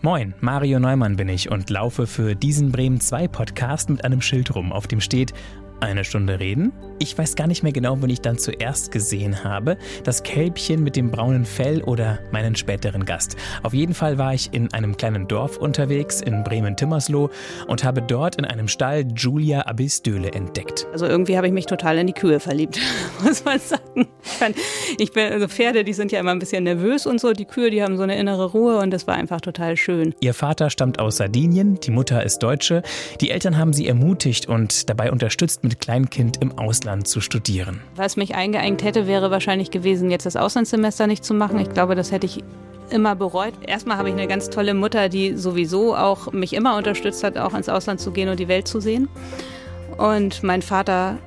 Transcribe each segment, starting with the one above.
Moin, Mario Neumann bin ich und laufe für diesen Bremen 2 Podcast mit einem Schild rum, auf dem steht eine Stunde reden? Ich weiß gar nicht mehr genau, wann ich dann zuerst gesehen habe. Das Kälbchen mit dem braunen Fell oder meinen späteren Gast. Auf jeden Fall war ich in einem kleinen Dorf unterwegs, in Bremen-Timmersloh, und habe dort in einem Stall Julia Abisdöle entdeckt. Also irgendwie habe ich mich total in die Kühe verliebt, muss man sagen. Ich bin, also Pferde, die sind ja immer ein bisschen nervös und so. Die Kühe, die haben so eine innere Ruhe und das war einfach total schön. Ihr Vater stammt aus Sardinien, die Mutter ist Deutsche. Die Eltern haben sie ermutigt und dabei unterstützt, mit Kleinkind im Ausland zu studieren. Was mich eingeengt hätte, wäre wahrscheinlich gewesen, jetzt das Auslandssemester nicht zu machen. Ich glaube, das hätte ich immer bereut. Erstmal habe ich eine ganz tolle Mutter, die sowieso auch mich immer unterstützt hat, auch ins Ausland zu gehen und die Welt zu sehen. Und mein Vater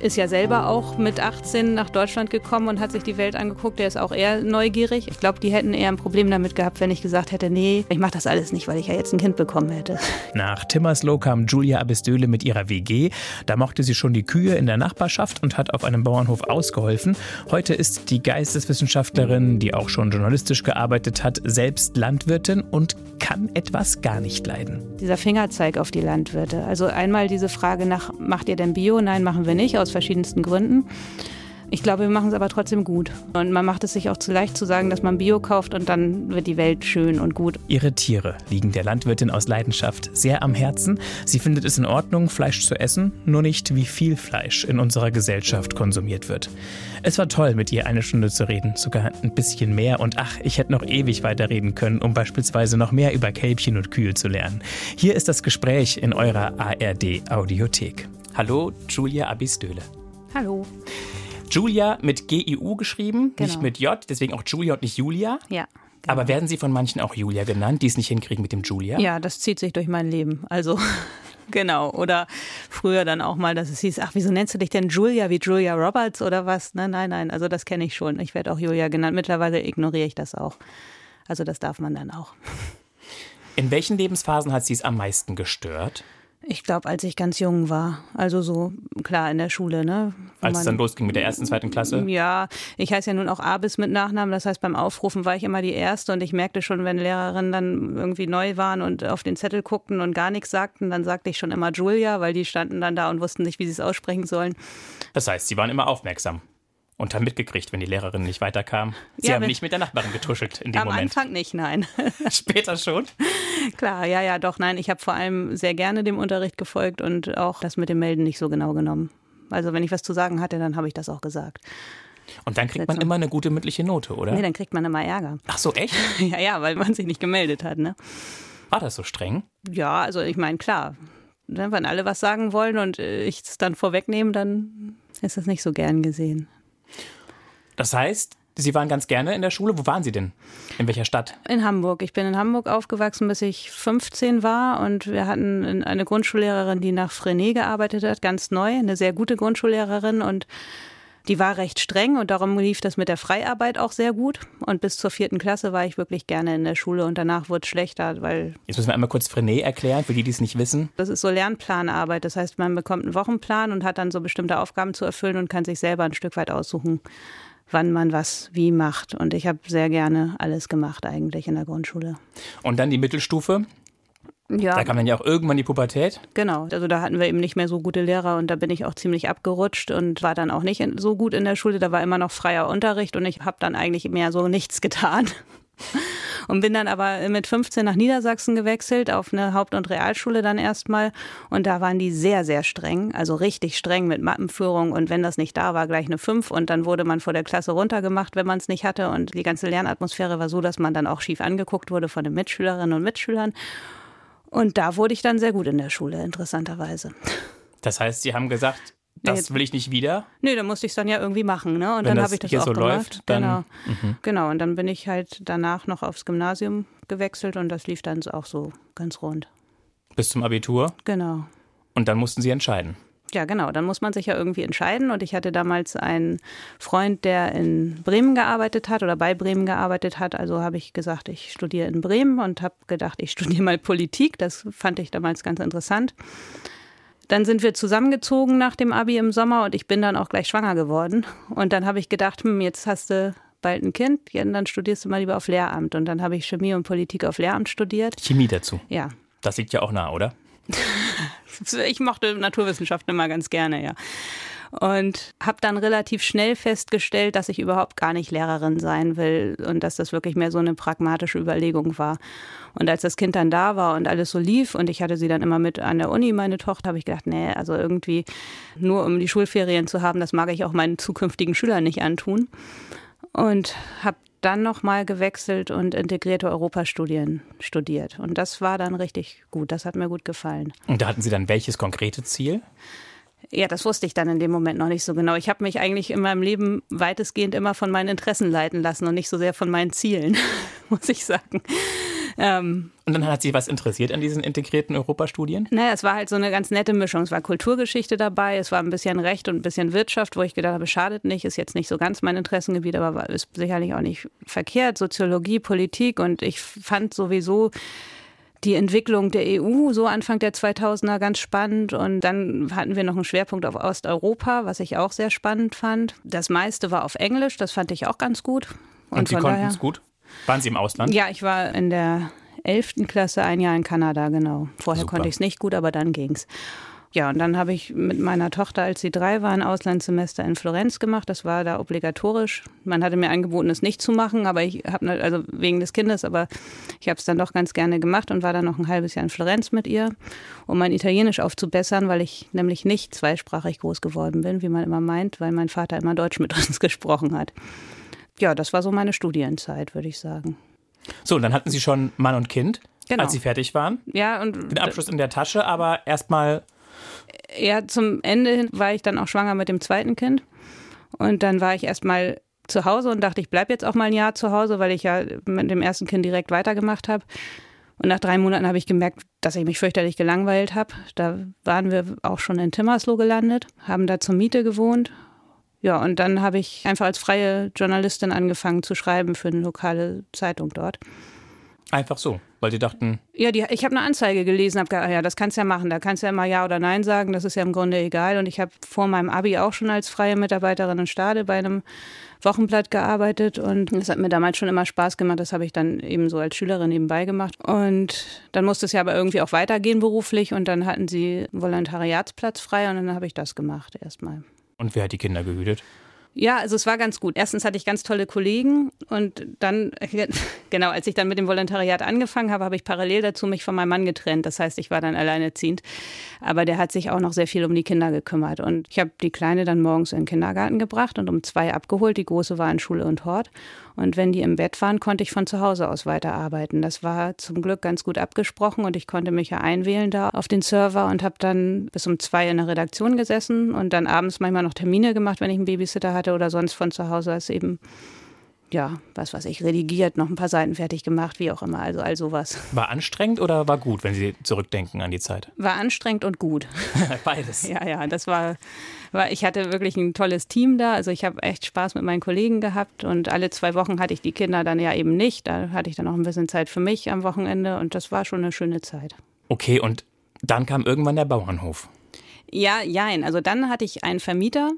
ist ja selber auch mit 18 nach Deutschland gekommen und hat sich die Welt angeguckt. Der ist auch eher neugierig. Ich glaube, die hätten eher ein Problem damit gehabt, wenn ich gesagt hätte, nee, ich mache das alles nicht, weil ich ja jetzt ein Kind bekommen hätte. Nach Timmersloh kam Julia Abisdöle mit ihrer WG. Da mochte sie schon die Kühe in der Nachbarschaft und hat auf einem Bauernhof ausgeholfen. Heute ist die Geisteswissenschaftlerin, die auch schon journalistisch gearbeitet hat, selbst Landwirtin und kann etwas gar nicht leiden. Dieser Fingerzeig auf die Landwirte. Also einmal diese Frage nach, macht ihr denn Bio? Nein, machen wir nicht aus verschiedensten Gründen. Ich glaube, wir machen es aber trotzdem gut. Und man macht es sich auch zu leicht zu sagen, dass man Bio kauft und dann wird die Welt schön und gut. Ihre Tiere liegen der Landwirtin aus Leidenschaft sehr am Herzen. Sie findet es in Ordnung, Fleisch zu essen, nur nicht, wie viel Fleisch in unserer Gesellschaft konsumiert wird. Es war toll, mit ihr eine Stunde zu reden, sogar ein bisschen mehr. Und ach, ich hätte noch ewig weiterreden können, um beispielsweise noch mehr über Kälbchen und Kühe zu lernen. Hier ist das Gespräch in eurer ARD-Audiothek. Hallo, Julia Abisdöle. Hallo. Julia mit G-I-U geschrieben, genau. nicht mit J, deswegen auch Julia und nicht Julia. Ja. Genau. Aber werden Sie von manchen auch Julia genannt, die es nicht hinkriegen mit dem Julia? Ja, das zieht sich durch mein Leben. Also genau. Oder früher dann auch mal, dass es hieß, ach, wieso nennst du dich denn Julia wie Julia Roberts oder was? Nein, nein, nein. Also das kenne ich schon. Ich werde auch Julia genannt. Mittlerweile ignoriere ich das auch. Also das darf man dann auch. In welchen Lebensphasen hat Sie es am meisten gestört? Ich glaube, als ich ganz jung war. Also so, klar, in der Schule, ne? Als es dann losging mit der ersten, zweiten Klasse? Ja, ich heiße ja nun auch Abis mit Nachnamen. Das heißt, beim Aufrufen war ich immer die Erste und ich merkte schon, wenn Lehrerinnen dann irgendwie neu waren und auf den Zettel guckten und gar nichts sagten, dann sagte ich schon immer Julia, weil die standen dann da und wussten nicht, wie sie es aussprechen sollen. Das heißt, sie waren immer aufmerksam und haben mitgekriegt, wenn die Lehrerin nicht weiterkam. Sie ja, haben nicht mit der Nachbarin getuschelt in dem am Moment. Am Anfang nicht, nein. Später schon? Klar, ja, ja, doch, nein. Ich habe vor allem sehr gerne dem Unterricht gefolgt und auch das mit dem Melden nicht so genau genommen. Also wenn ich was zu sagen hatte, dann habe ich das auch gesagt. Und dann kriegt man immer eine gute mündliche Note, oder? Nee, dann kriegt man immer Ärger. Ach so, echt? ja, ja, weil man sich nicht gemeldet hat, ne? War das so streng? Ja, also ich meine, klar. Wenn alle was sagen wollen und ich es dann vorwegnehme, dann ist das nicht so gern gesehen. Das heißt, Sie waren ganz gerne in der Schule. Wo waren Sie denn? In welcher Stadt? In Hamburg. Ich bin in Hamburg aufgewachsen, bis ich 15 war. Und wir hatten eine Grundschullehrerin, die nach Frenet gearbeitet hat, ganz neu, eine sehr gute Grundschullehrerin. Und die war recht streng und darum lief das mit der Freiarbeit auch sehr gut. Und bis zur vierten Klasse war ich wirklich gerne in der Schule und danach wurde es schlechter, weil. Jetzt müssen wir einmal kurz Frenet erklären, für die, die es nicht wissen. Das ist so Lernplanarbeit. Das heißt, man bekommt einen Wochenplan und hat dann so bestimmte Aufgaben zu erfüllen und kann sich selber ein Stück weit aussuchen, wann man was wie macht. Und ich habe sehr gerne alles gemacht eigentlich in der Grundschule. Und dann die Mittelstufe? Ja. Da kam dann ja auch irgendwann die Pubertät. Genau, also da hatten wir eben nicht mehr so gute Lehrer und da bin ich auch ziemlich abgerutscht und war dann auch nicht so gut in der Schule. Da war immer noch freier Unterricht und ich habe dann eigentlich mehr so nichts getan. Und bin dann aber mit 15 nach Niedersachsen gewechselt, auf eine Haupt- und Realschule dann erstmal. Und da waren die sehr, sehr streng, also richtig streng mit Mappenführung. Und wenn das nicht da war, gleich eine 5. Und dann wurde man vor der Klasse runtergemacht, wenn man es nicht hatte. Und die ganze Lernatmosphäre war so, dass man dann auch schief angeguckt wurde von den Mitschülerinnen und Mitschülern. Und da wurde ich dann sehr gut in der Schule, interessanterweise. Das heißt, Sie haben gesagt, das will ich nicht wieder? Nee, dann musste ich es dann ja irgendwie machen, ne? Und Wenn dann habe ich das hier auch so gemacht. läuft, dann genau. Mhm. genau. Und dann bin ich halt danach noch aufs Gymnasium gewechselt und das lief dann auch so ganz rund. Bis zum Abitur? Genau. Und dann mussten Sie entscheiden. Ja, genau. Dann muss man sich ja irgendwie entscheiden. Und ich hatte damals einen Freund, der in Bremen gearbeitet hat oder bei Bremen gearbeitet hat. Also habe ich gesagt, ich studiere in Bremen und habe gedacht, ich studiere mal Politik. Das fand ich damals ganz interessant. Dann sind wir zusammengezogen nach dem Abi im Sommer und ich bin dann auch gleich schwanger geworden. Und dann habe ich gedacht, hm, jetzt hast du bald ein Kind, dann studierst du mal lieber auf Lehramt. Und dann habe ich Chemie und Politik auf Lehramt studiert. Chemie dazu? Ja. Das liegt ja auch nah, oder? ich mochte Naturwissenschaften immer ganz gerne, ja und habe dann relativ schnell festgestellt, dass ich überhaupt gar nicht Lehrerin sein will und dass das wirklich mehr so eine pragmatische Überlegung war. Und als das Kind dann da war und alles so lief und ich hatte sie dann immer mit an der Uni, meine Tochter, habe ich gedacht, nee, also irgendwie nur um die Schulferien zu haben, das mag ich auch meinen zukünftigen Schülern nicht antun. Und habe dann nochmal gewechselt und integrierte Europastudien studiert. Und das war dann richtig gut. Das hat mir gut gefallen. Und da hatten Sie dann welches konkrete Ziel? Ja, das wusste ich dann in dem Moment noch nicht so genau. Ich habe mich eigentlich in meinem Leben weitestgehend immer von meinen Interessen leiten lassen und nicht so sehr von meinen Zielen, muss ich sagen. Ähm, und dann hat Sie was interessiert an diesen integrierten Europastudien? Naja, es war halt so eine ganz nette Mischung. Es war Kulturgeschichte dabei, es war ein bisschen Recht und ein bisschen Wirtschaft, wo ich gedacht habe, schadet nicht, ist jetzt nicht so ganz mein Interessengebiet, aber ist sicherlich auch nicht verkehrt. Soziologie, Politik und ich fand sowieso die Entwicklung der EU so Anfang der 2000er ganz spannend und dann hatten wir noch einen Schwerpunkt auf Osteuropa, was ich auch sehr spannend fand. Das meiste war auf Englisch, das fand ich auch ganz gut. Und, und Sie konnten es gut? Waren Sie im Ausland? Ja, ich war in der 11. Klasse ein Jahr in Kanada, genau. Vorher Super. konnte ich es nicht gut, aber dann ging es. Ja, und dann habe ich mit meiner Tochter, als sie drei war, ein Auslandssemester in Florenz gemacht. Das war da obligatorisch. Man hatte mir angeboten, es nicht zu machen, aber ich habe also wegen des Kindes, aber ich habe es dann doch ganz gerne gemacht und war dann noch ein halbes Jahr in Florenz mit ihr, um mein Italienisch aufzubessern, weil ich nämlich nicht zweisprachig groß geworden bin, wie man immer meint, weil mein Vater immer Deutsch mit uns gesprochen hat. Ja, das war so meine Studienzeit, würde ich sagen. So, und dann hatten Sie schon Mann und Kind, genau. als Sie fertig waren. Ja, und den Abschluss in der Tasche, aber erstmal ja, zum Ende hin war ich dann auch schwanger mit dem zweiten Kind. Und dann war ich erstmal zu Hause und dachte, ich bleibe jetzt auch mal ein Jahr zu Hause, weil ich ja mit dem ersten Kind direkt weitergemacht habe. Und nach drei Monaten habe ich gemerkt, dass ich mich fürchterlich gelangweilt habe. Da waren wir auch schon in Timmersloh gelandet, haben da zur Miete gewohnt. Ja, und dann habe ich einfach als freie Journalistin angefangen zu schreiben für eine lokale Zeitung dort. Einfach so, weil sie dachten. Ja, die, ich habe eine Anzeige gelesen, habe gedacht, ja, das kannst du ja machen, da kannst du ja immer Ja oder Nein sagen, das ist ja im Grunde egal. Und ich habe vor meinem Abi auch schon als freie Mitarbeiterin in Stade bei einem Wochenblatt gearbeitet und das hat mir damals schon immer Spaß gemacht. Das habe ich dann eben so als Schülerin nebenbei gemacht. Und dann musste es ja aber irgendwie auch weitergehen beruflich und dann hatten sie einen Volontariatsplatz frei und dann habe ich das gemacht erstmal. Und wer hat die Kinder gehütet? Ja, also es war ganz gut. Erstens hatte ich ganz tolle Kollegen und dann, genau, als ich dann mit dem Volontariat angefangen habe, habe ich parallel dazu mich von meinem Mann getrennt. Das heißt, ich war dann alleinerziehend. Aber der hat sich auch noch sehr viel um die Kinder gekümmert. Und ich habe die Kleine dann morgens in den Kindergarten gebracht und um zwei abgeholt. Die Große war in Schule und Hort. Und wenn die im Bett waren, konnte ich von zu Hause aus weiterarbeiten. Das war zum Glück ganz gut abgesprochen und ich konnte mich ja einwählen da auf den Server und habe dann bis um zwei in der Redaktion gesessen und dann abends manchmal noch Termine gemacht, wenn ich einen Babysitter hatte oder sonst von zu Hause aus eben ja, was weiß ich, redigiert, noch ein paar Seiten fertig gemacht, wie auch immer, also all sowas. War anstrengend oder war gut, wenn Sie zurückdenken an die Zeit? War anstrengend und gut. Beides. ja, ja, das war, war, ich hatte wirklich ein tolles Team da, also ich habe echt Spaß mit meinen Kollegen gehabt und alle zwei Wochen hatte ich die Kinder dann ja eben nicht, da hatte ich dann noch ein bisschen Zeit für mich am Wochenende und das war schon eine schöne Zeit. Okay, und dann kam irgendwann der Bauernhof. Ja, jein. Also dann hatte ich einen Vermieter,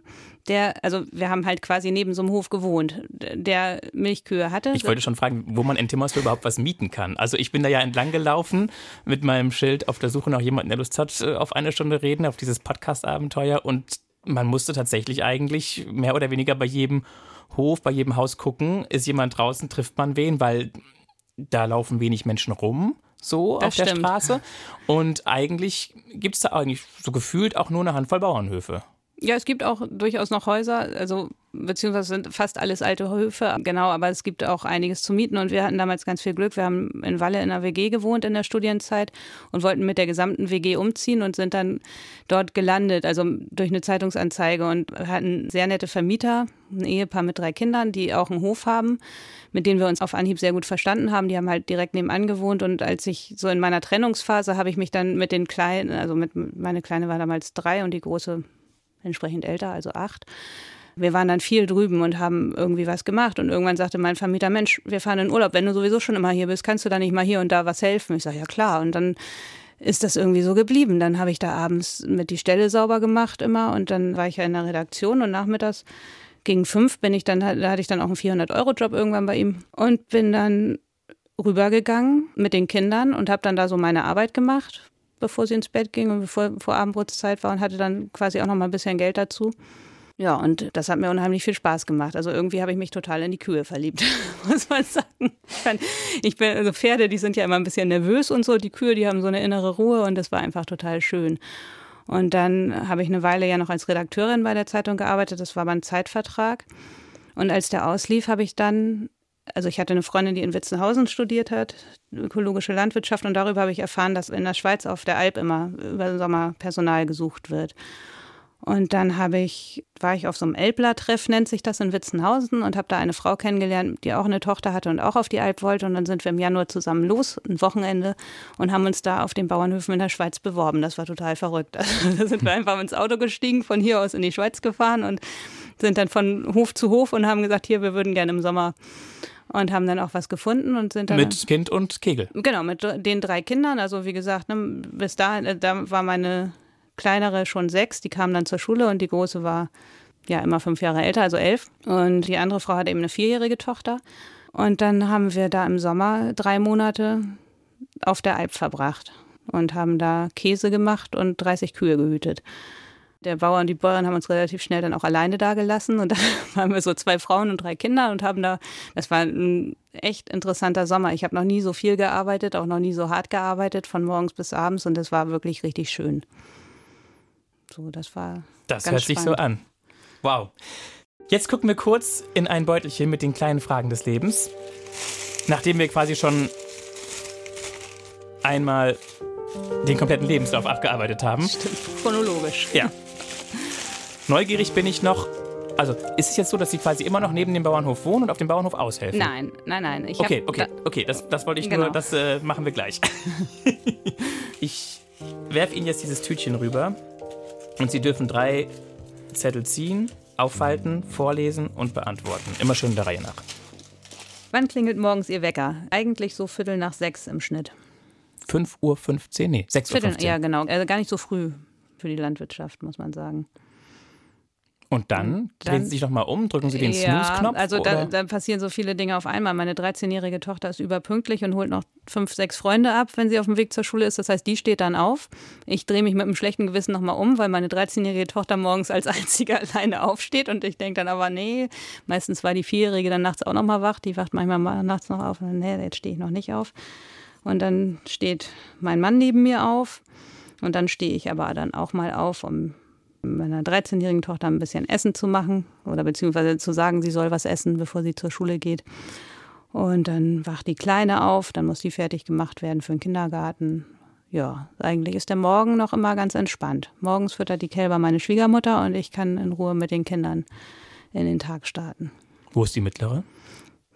der, also wir haben halt quasi neben so einem Hof gewohnt, der Milchkühe hatte. Ich wollte schon fragen, wo man in Timmersville überhaupt was mieten kann. Also ich bin da ja entlang gelaufen mit meinem Schild auf der Suche nach jemandem, der Lust hat, äh, auf eine Stunde reden, auf dieses Podcast-Abenteuer und man musste tatsächlich eigentlich mehr oder weniger bei jedem Hof, bei jedem Haus gucken, ist jemand draußen, trifft man wen, weil da laufen wenig Menschen rum so das auf stimmt. der Straße. Und eigentlich gibt es da eigentlich so gefühlt auch nur eine Handvoll Bauernhöfe. Ja, es gibt auch durchaus noch Häuser, also beziehungsweise sind fast alles alte Höfe, genau, aber es gibt auch einiges zu mieten und wir hatten damals ganz viel Glück. Wir haben in Walle in einer WG gewohnt in der Studienzeit und wollten mit der gesamten WG umziehen und sind dann dort gelandet, also durch eine Zeitungsanzeige und hatten sehr nette Vermieter, ein Ehepaar mit drei Kindern, die auch einen Hof haben, mit denen wir uns auf Anhieb sehr gut verstanden haben. Die haben halt direkt nebenan gewohnt und als ich so in meiner Trennungsphase habe ich mich dann mit den Kleinen, also mit meine Kleine war damals drei und die große entsprechend älter, also acht. Wir waren dann viel drüben und haben irgendwie was gemacht. Und irgendwann sagte mein Vermieter, Mensch, wir fahren in Urlaub, wenn du sowieso schon immer hier bist, kannst du da nicht mal hier und da was helfen? Ich sage, ja klar. Und dann ist das irgendwie so geblieben. Dann habe ich da abends mit die Stelle sauber gemacht immer und dann war ich ja in der Redaktion und nachmittags gegen fünf bin ich dann, da hatte ich dann auch einen 400-Euro-Job irgendwann bei ihm und bin dann rübergegangen mit den Kindern und habe dann da so meine Arbeit gemacht, bevor sie ins Bett ging und bevor vor Abendbrotzeit war und hatte dann quasi auch noch mal ein bisschen Geld dazu. Ja, und das hat mir unheimlich viel Spaß gemacht. Also irgendwie habe ich mich total in die Kühe verliebt, muss man sagen. Ich bin, also Pferde, die sind ja immer ein bisschen nervös und so. Die Kühe, die haben so eine innere Ruhe und das war einfach total schön. Und dann habe ich eine Weile ja noch als Redakteurin bei der Zeitung gearbeitet. Das war mein Zeitvertrag. Und als der auslief, habe ich dann, also ich hatte eine Freundin, die in Witzenhausen studiert hat, ökologische Landwirtschaft. Und darüber habe ich erfahren, dass in der Schweiz auf der Alp immer über den Sommer Personal gesucht wird. Und dann habe ich, war ich auf so einem Elbler-Treff, nennt sich das in Witzenhausen, und habe da eine Frau kennengelernt, die auch eine Tochter hatte und auch auf die Alp wollte. Und dann sind wir im Januar zusammen los, ein Wochenende, und haben uns da auf den Bauernhöfen in der Schweiz beworben. Das war total verrückt. Also, da sind wir einfach ins Auto gestiegen, von hier aus in die Schweiz gefahren und sind dann von Hof zu Hof und haben gesagt, hier, wir würden gerne im Sommer und haben dann auch was gefunden und sind dann mit Kind und Kegel. Genau, mit den drei Kindern. Also wie gesagt, ne, bis dahin, äh, da war meine kleinere schon sechs, die kam dann zur Schule und die große war ja immer fünf Jahre älter, also elf. Und die andere Frau hatte eben eine vierjährige Tochter. Und dann haben wir da im Sommer drei Monate auf der Alp verbracht und haben da Käse gemacht und 30 Kühe gehütet. Der Bauer und die Bäuerin haben uns relativ schnell dann auch alleine da gelassen und dann waren wir so zwei Frauen und drei Kinder und haben da, das war ein echt interessanter Sommer. Ich habe noch nie so viel gearbeitet, auch noch nie so hart gearbeitet, von morgens bis abends und es war wirklich richtig schön. So, das war. Das hört spannend. sich so an. Wow. Jetzt gucken wir kurz in ein Beutelchen mit den kleinen Fragen des Lebens. Nachdem wir quasi schon einmal den kompletten Lebenslauf abgearbeitet haben. Stimmt, chronologisch. Ja. Neugierig bin ich noch. Also, ist es jetzt so, dass Sie quasi immer noch neben dem Bauernhof wohnen und auf dem Bauernhof aushelfen? Nein, nein, nein. Ich okay, okay, da, okay, das, das wollte ich Genau. nur, das äh, machen wir gleich. ich werfe Ihnen jetzt dieses Tütchen rüber und Sie dürfen drei Zettel ziehen, aufhalten, vorlesen und beantworten. Immer schön der Reihe nach. Wann klingelt morgens Ihr Wecker? Eigentlich so Viertel nach sechs im Schnitt. 5.15 Uhr, nee, 6.15 Uhr. Viertel, ja, genau. Also gar nicht so früh für die Landwirtschaft, muss man sagen. Und dann, Dann- drehen Sie sich nochmal um, drücken Sie den Snooze-Knopf. also da, da passieren so viele Dinge auf einmal. Meine 13-jährige Tochter ist überpünktlich und holt noch fünf, sechs Freunde ab, wenn sie auf dem Weg zur Schule ist. Das heißt, die steht dann auf. Ich drehe mich mit einem schlechten Gewissen nochmal um, weil meine 13-jährige Tochter morgens als einzige alleine aufsteht. Und ich denke dann aber, nee, meistens war die Vierjährige dann nachts auch nochmal wach. Die wacht manchmal mal nachts noch auf. Und dann, nee, jetzt stehe ich noch nicht auf. Und dann steht mein Mann neben mir auf. Und dann stehe ich aber dann auch mal auf, um meiner 13-jährigen Tochter ein bisschen Essen zu machen oder beziehungsweise zu sagen, sie soll was essen, bevor sie zur Schule geht. Und dann wacht die Kleine auf, dann muss die fertig gemacht werden für den Kindergarten. Ja, eigentlich ist der Morgen noch immer ganz entspannt. Morgens füttert die Kälber meine Schwiegermutter und ich kann in Ruhe mit den Kindern in den Tag starten. Wo ist die mittlere?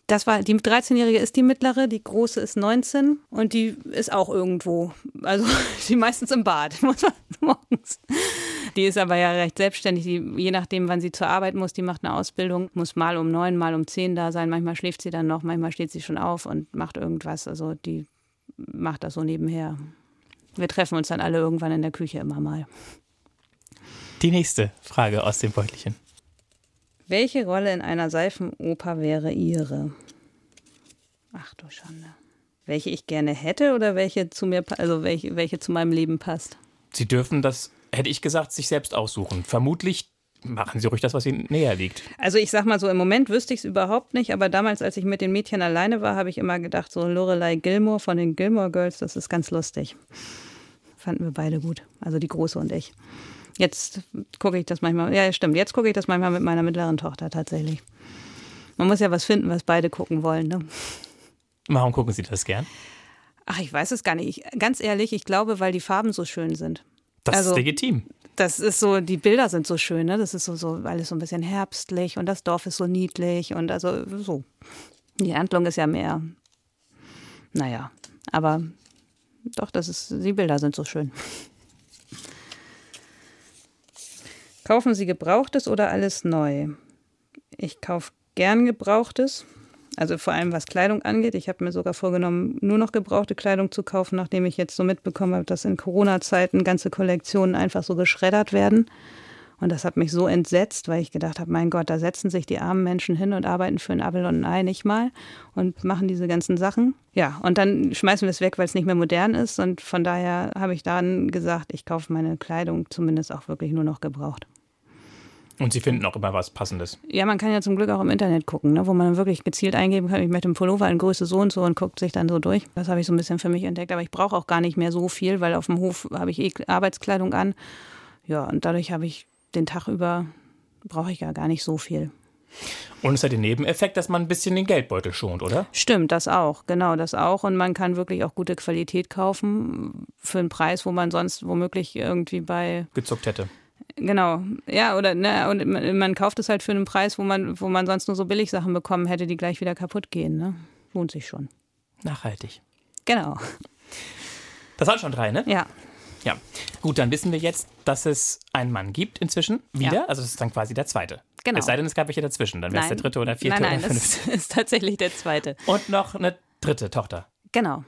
Das war, die 13-Jährige ist die mittlere, die große ist 19 und die ist auch irgendwo. Also die meistens im Bad, morgens. Die ist aber ja recht selbstständig, die, je nachdem, wann sie zur Arbeit muss, die macht eine Ausbildung, muss mal um neun, mal um zehn da sein. Manchmal schläft sie dann noch, manchmal steht sie schon auf und macht irgendwas. Also die macht das so nebenher. Wir treffen uns dann alle irgendwann in der Küche immer mal. Die nächste Frage aus dem Beutelchen. Welche Rolle in einer Seifenoper wäre Ihre? Ach du Schande. Welche ich gerne hätte oder welche zu mir, also welche, welche zu meinem Leben passt? Sie dürfen das, hätte ich gesagt, sich selbst aussuchen. Vermutlich machen Sie ruhig das, was Ihnen näher liegt. Also ich sag mal so, im Moment wüsste ich es überhaupt nicht, aber damals, als ich mit den Mädchen alleine war, habe ich immer gedacht, so Lorelei Gilmore von den Gilmore Girls, das ist ganz lustig. Fanden wir beide gut, also die Große und ich. Jetzt gucke ich das manchmal, ja stimmt, jetzt gucke ich das manchmal mit meiner mittleren Tochter tatsächlich. Man muss ja was finden, was beide gucken wollen. Ne? Warum gucken Sie das gern? Ach, ich weiß es gar nicht. Ich, ganz ehrlich, ich glaube, weil die Farben so schön sind. Das Also- ist legitim. Das ist so, die Bilder sind so schön, ne? Das ist so, so alles so ein bisschen herbstlich und das Dorf ist so niedlich und also so. Die Handlung ist ja mehr, naja, aber doch, das ist, die Bilder sind so schön. Kaufen Sie Gebrauchtes oder alles neu? Ich kaufe gern Gebrauchtes. Also vor allem was Kleidung angeht. Ich habe mir sogar vorgenommen, nur noch gebrauchte Kleidung zu kaufen, nachdem ich jetzt so mitbekommen habe, dass in Corona-Zeiten ganze Kollektionen einfach so geschreddert werden. Und das hat mich so entsetzt, weil ich gedacht habe, mein Gott, da setzen sich die armen Menschen hin und arbeiten für ein Apfel und ein Ei nicht mal und machen diese ganzen Sachen. Ja, und dann schmeißen wir es weg, weil es nicht mehr modern ist. Und von daher habe ich dann gesagt, ich kaufe meine Kleidung zumindest auch wirklich nur noch gebraucht. Und Sie finden auch immer was Passendes. Ja, man kann ja zum Glück auch im Internet gucken, ne, wo man wirklich gezielt eingeben kann, ich möchte einen Pullover in Größe so und so und guckt sich dann so durch. Das habe ich so ein bisschen für mich entdeckt. Aber ich brauche auch gar nicht mehr so viel, weil auf dem Hof habe ich eh Arbeitskleidung an. Ja, und dadurch habe ich den Tag über brauche ich ja gar nicht so viel. Und es hat den Nebeneffekt, dass man ein bisschen den Geldbeutel schont, oder? Stimmt, das auch, genau, das auch. Und man kann wirklich auch gute Qualität kaufen für einen Preis, wo man sonst womöglich irgendwie bei. Gezuckt hätte. Genau, ja, oder ne, und man, man kauft es halt für einen Preis, wo man, wo man sonst nur so Billigsachen bekommen hätte, die gleich wieder kaputt gehen. Ne? Lohnt sich schon. Nachhaltig. Genau. Das waren schon drei, ne? Ja. Ja, gut, dann wissen wir jetzt, dass es einen Mann gibt inzwischen wieder. Ja. Also das ist dann quasi der zweite. Genau. Es sei denn, es gab welche dazwischen. Dann wäre es der dritte oder vierte nein, nein, oder fünfte. Das ist tatsächlich der zweite. Und noch eine dritte Tochter. Genau.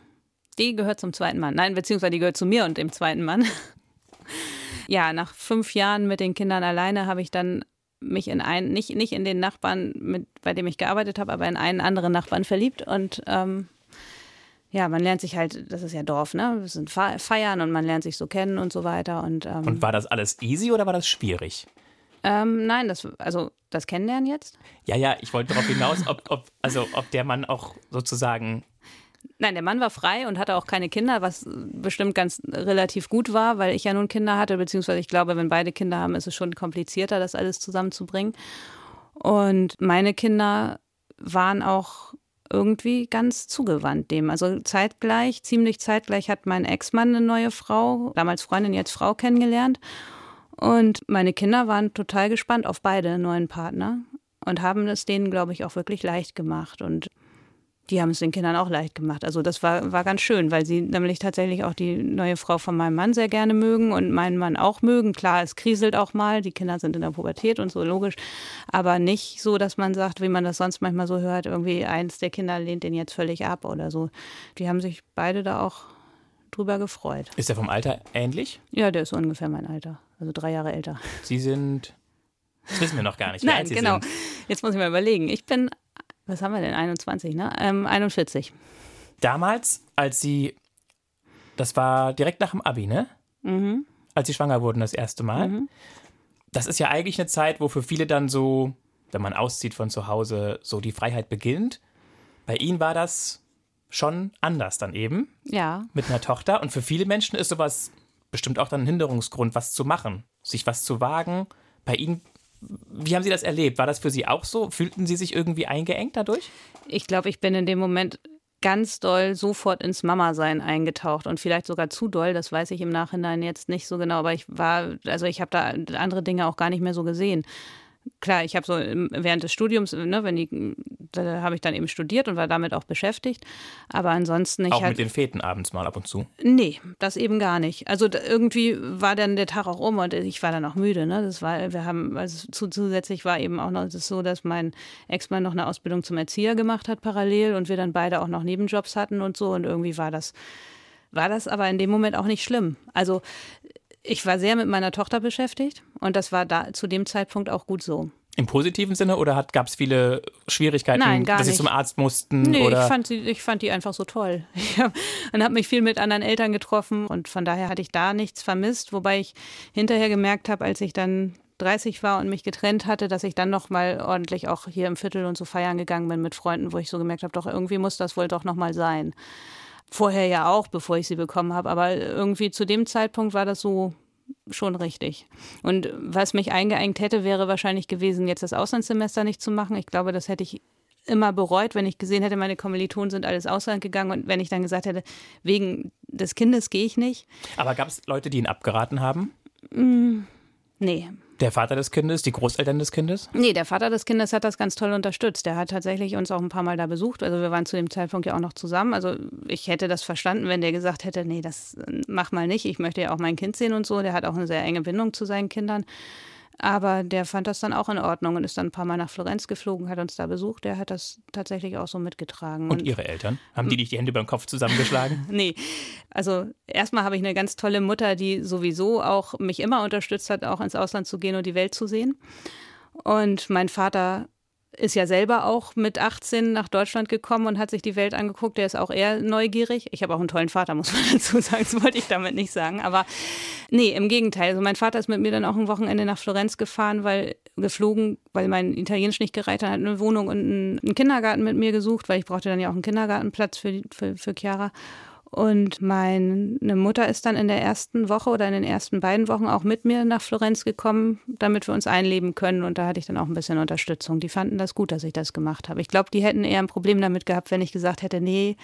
Die gehört zum zweiten Mann. Nein, beziehungsweise die gehört zu mir und dem zweiten Mann. Ja, nach fünf Jahren mit den Kindern alleine habe ich dann mich in einen, nicht, nicht in den Nachbarn, mit, bei dem ich gearbeitet habe, aber in einen anderen Nachbarn verliebt und ähm, ja, man lernt sich halt, das ist ja Dorf, ne? Wir sind Feiern und man lernt sich so kennen und so weiter. Und, ähm, und war das alles easy oder war das schwierig? Ähm, nein, das, also das Kennenlernen jetzt? Ja, ja, ich wollte darauf hinaus, ob, ob, also, ob der Mann auch sozusagen. Nein, der Mann war frei und hatte auch keine Kinder, was bestimmt ganz relativ gut war, weil ich ja nun Kinder hatte, beziehungsweise ich glaube, wenn beide Kinder haben, ist es schon komplizierter, das alles zusammenzubringen. Und meine Kinder waren auch irgendwie ganz zugewandt dem. Also zeitgleich, ziemlich zeitgleich hat mein Ex-Mann eine neue Frau, damals Freundin, jetzt Frau kennengelernt. Und meine Kinder waren total gespannt auf beide neuen Partner und haben es denen, glaube ich, auch wirklich leicht gemacht. Und die haben es den Kindern auch leicht gemacht. Also das war, war ganz schön, weil sie nämlich tatsächlich auch die neue Frau von meinem Mann sehr gerne mögen und meinen Mann auch mögen. Klar, es kriselt auch mal, die Kinder sind in der Pubertät und so, logisch. Aber nicht so, dass man sagt, wie man das sonst manchmal so hört, irgendwie eins der Kinder lehnt den jetzt völlig ab oder so. Die haben sich beide da auch drüber gefreut. Ist er vom Alter ähnlich? Ja, der ist so ungefähr mein Alter, also drei Jahre älter. Sie sind das wissen wir noch gar nicht. Nein, genau. Sind. Jetzt muss ich mal überlegen. Ich bin was haben wir denn? 21, ne? Ähm, 41. Damals, als Sie, das war direkt nach dem Abi, ne? Mhm. Als Sie schwanger wurden das erste Mal. Mhm. Das ist ja eigentlich eine Zeit, wo für viele dann so, wenn man auszieht von zu Hause, so die Freiheit beginnt. Bei Ihnen war das schon anders dann eben. Ja. Mit einer Tochter. Und für viele Menschen ist sowas bestimmt auch dann ein Hinderungsgrund, was zu machen, sich was zu wagen. Bei Ihnen wie haben Sie das erlebt? War das für Sie auch so? Fühlten Sie sich irgendwie eingeengt dadurch? Ich glaube, ich bin in dem Moment ganz doll sofort ins Mama-Sein eingetaucht und vielleicht sogar zu doll, das weiß ich im Nachhinein jetzt nicht so genau, aber ich war, also ich habe da andere Dinge auch gar nicht mehr so gesehen klar, ich habe so während des Studiums, ne, wenn die, da habe ich dann eben studiert und war damit auch beschäftigt. Aber ansonsten ich auch halt, mit den Feten abends mal ab und zu. Nee, das eben gar nicht. Also irgendwie war dann der Tag auch um und ich war dann auch müde. Ne? Das war, wir haben also zusätzlich war eben auch noch das so, dass mein Ex-Mann noch eine Ausbildung zum Erzieher gemacht hat parallel und wir dann beide auch noch Nebenjobs hatten und so und irgendwie war das war das aber in dem Moment auch nicht schlimm. Also ich war sehr mit meiner Tochter beschäftigt und das war da zu dem Zeitpunkt auch gut so. Im positiven Sinne oder gab es viele Schwierigkeiten, Nein, dass nicht. Sie zum Arzt mussten? Nee, oder? Ich, fand sie, ich fand die einfach so toll. Ich hab, und habe mich viel mit anderen Eltern getroffen und von daher hatte ich da nichts vermisst, wobei ich hinterher gemerkt habe, als ich dann 30 war und mich getrennt hatte, dass ich dann noch mal ordentlich auch hier im Viertel und so feiern gegangen bin mit Freunden, wo ich so gemerkt habe, doch irgendwie muss das wohl doch noch mal sein. Vorher ja auch, bevor ich sie bekommen habe, aber irgendwie zu dem Zeitpunkt war das so schon richtig. Und was mich eingeengt hätte, wäre wahrscheinlich gewesen, jetzt das Auslandssemester nicht zu machen. Ich glaube, das hätte ich immer bereut, wenn ich gesehen hätte, meine Kommilitonen sind alles Ausland gegangen und wenn ich dann gesagt hätte, wegen des Kindes gehe ich nicht. Aber gab es Leute, die ihn abgeraten haben? Mm, nee, der Vater des Kindes, die Großeltern des Kindes? Nee, der Vater des Kindes hat das ganz toll unterstützt. Der hat tatsächlich uns auch ein paar Mal da besucht. Also wir waren zu dem Zeitpunkt ja auch noch zusammen. Also ich hätte das verstanden, wenn der gesagt hätte, nee, das mach mal nicht. Ich möchte ja auch mein Kind sehen und so. Der hat auch eine sehr enge Bindung zu seinen Kindern. Aber der fand das dann auch in Ordnung und ist dann ein paar Mal nach Florenz geflogen, hat uns da besucht. Der hat das tatsächlich auch so mitgetragen. Und, und Ihre Eltern? Haben die nicht die Hände beim Kopf zusammengeschlagen? nee. Also erstmal habe ich eine ganz tolle Mutter, die sowieso auch mich immer unterstützt hat, auch ins Ausland zu gehen und die Welt zu sehen. Und mein Vater ist ja selber auch mit 18 nach Deutschland gekommen und hat sich die Welt angeguckt. Der ist auch eher neugierig. Ich habe auch einen tollen Vater, muss man dazu sagen. Das wollte ich damit nicht sagen. Aber nee, im Gegenteil. Also mein Vater ist mit mir dann auch ein Wochenende nach Florenz gefahren, weil geflogen, weil mein Italienisch nicht gereicht hat, hat eine Wohnung und einen Kindergarten mit mir gesucht, weil ich brauchte dann ja auch einen Kindergartenplatz für, für, für Chiara. Und meine Mutter ist dann in der ersten Woche oder in den ersten beiden Wochen auch mit mir nach Florenz gekommen, damit wir uns einleben können. Und da hatte ich dann auch ein bisschen Unterstützung. Die fanden das gut, dass ich das gemacht habe. Ich glaube, die hätten eher ein Problem damit gehabt, wenn ich gesagt hätte, nee,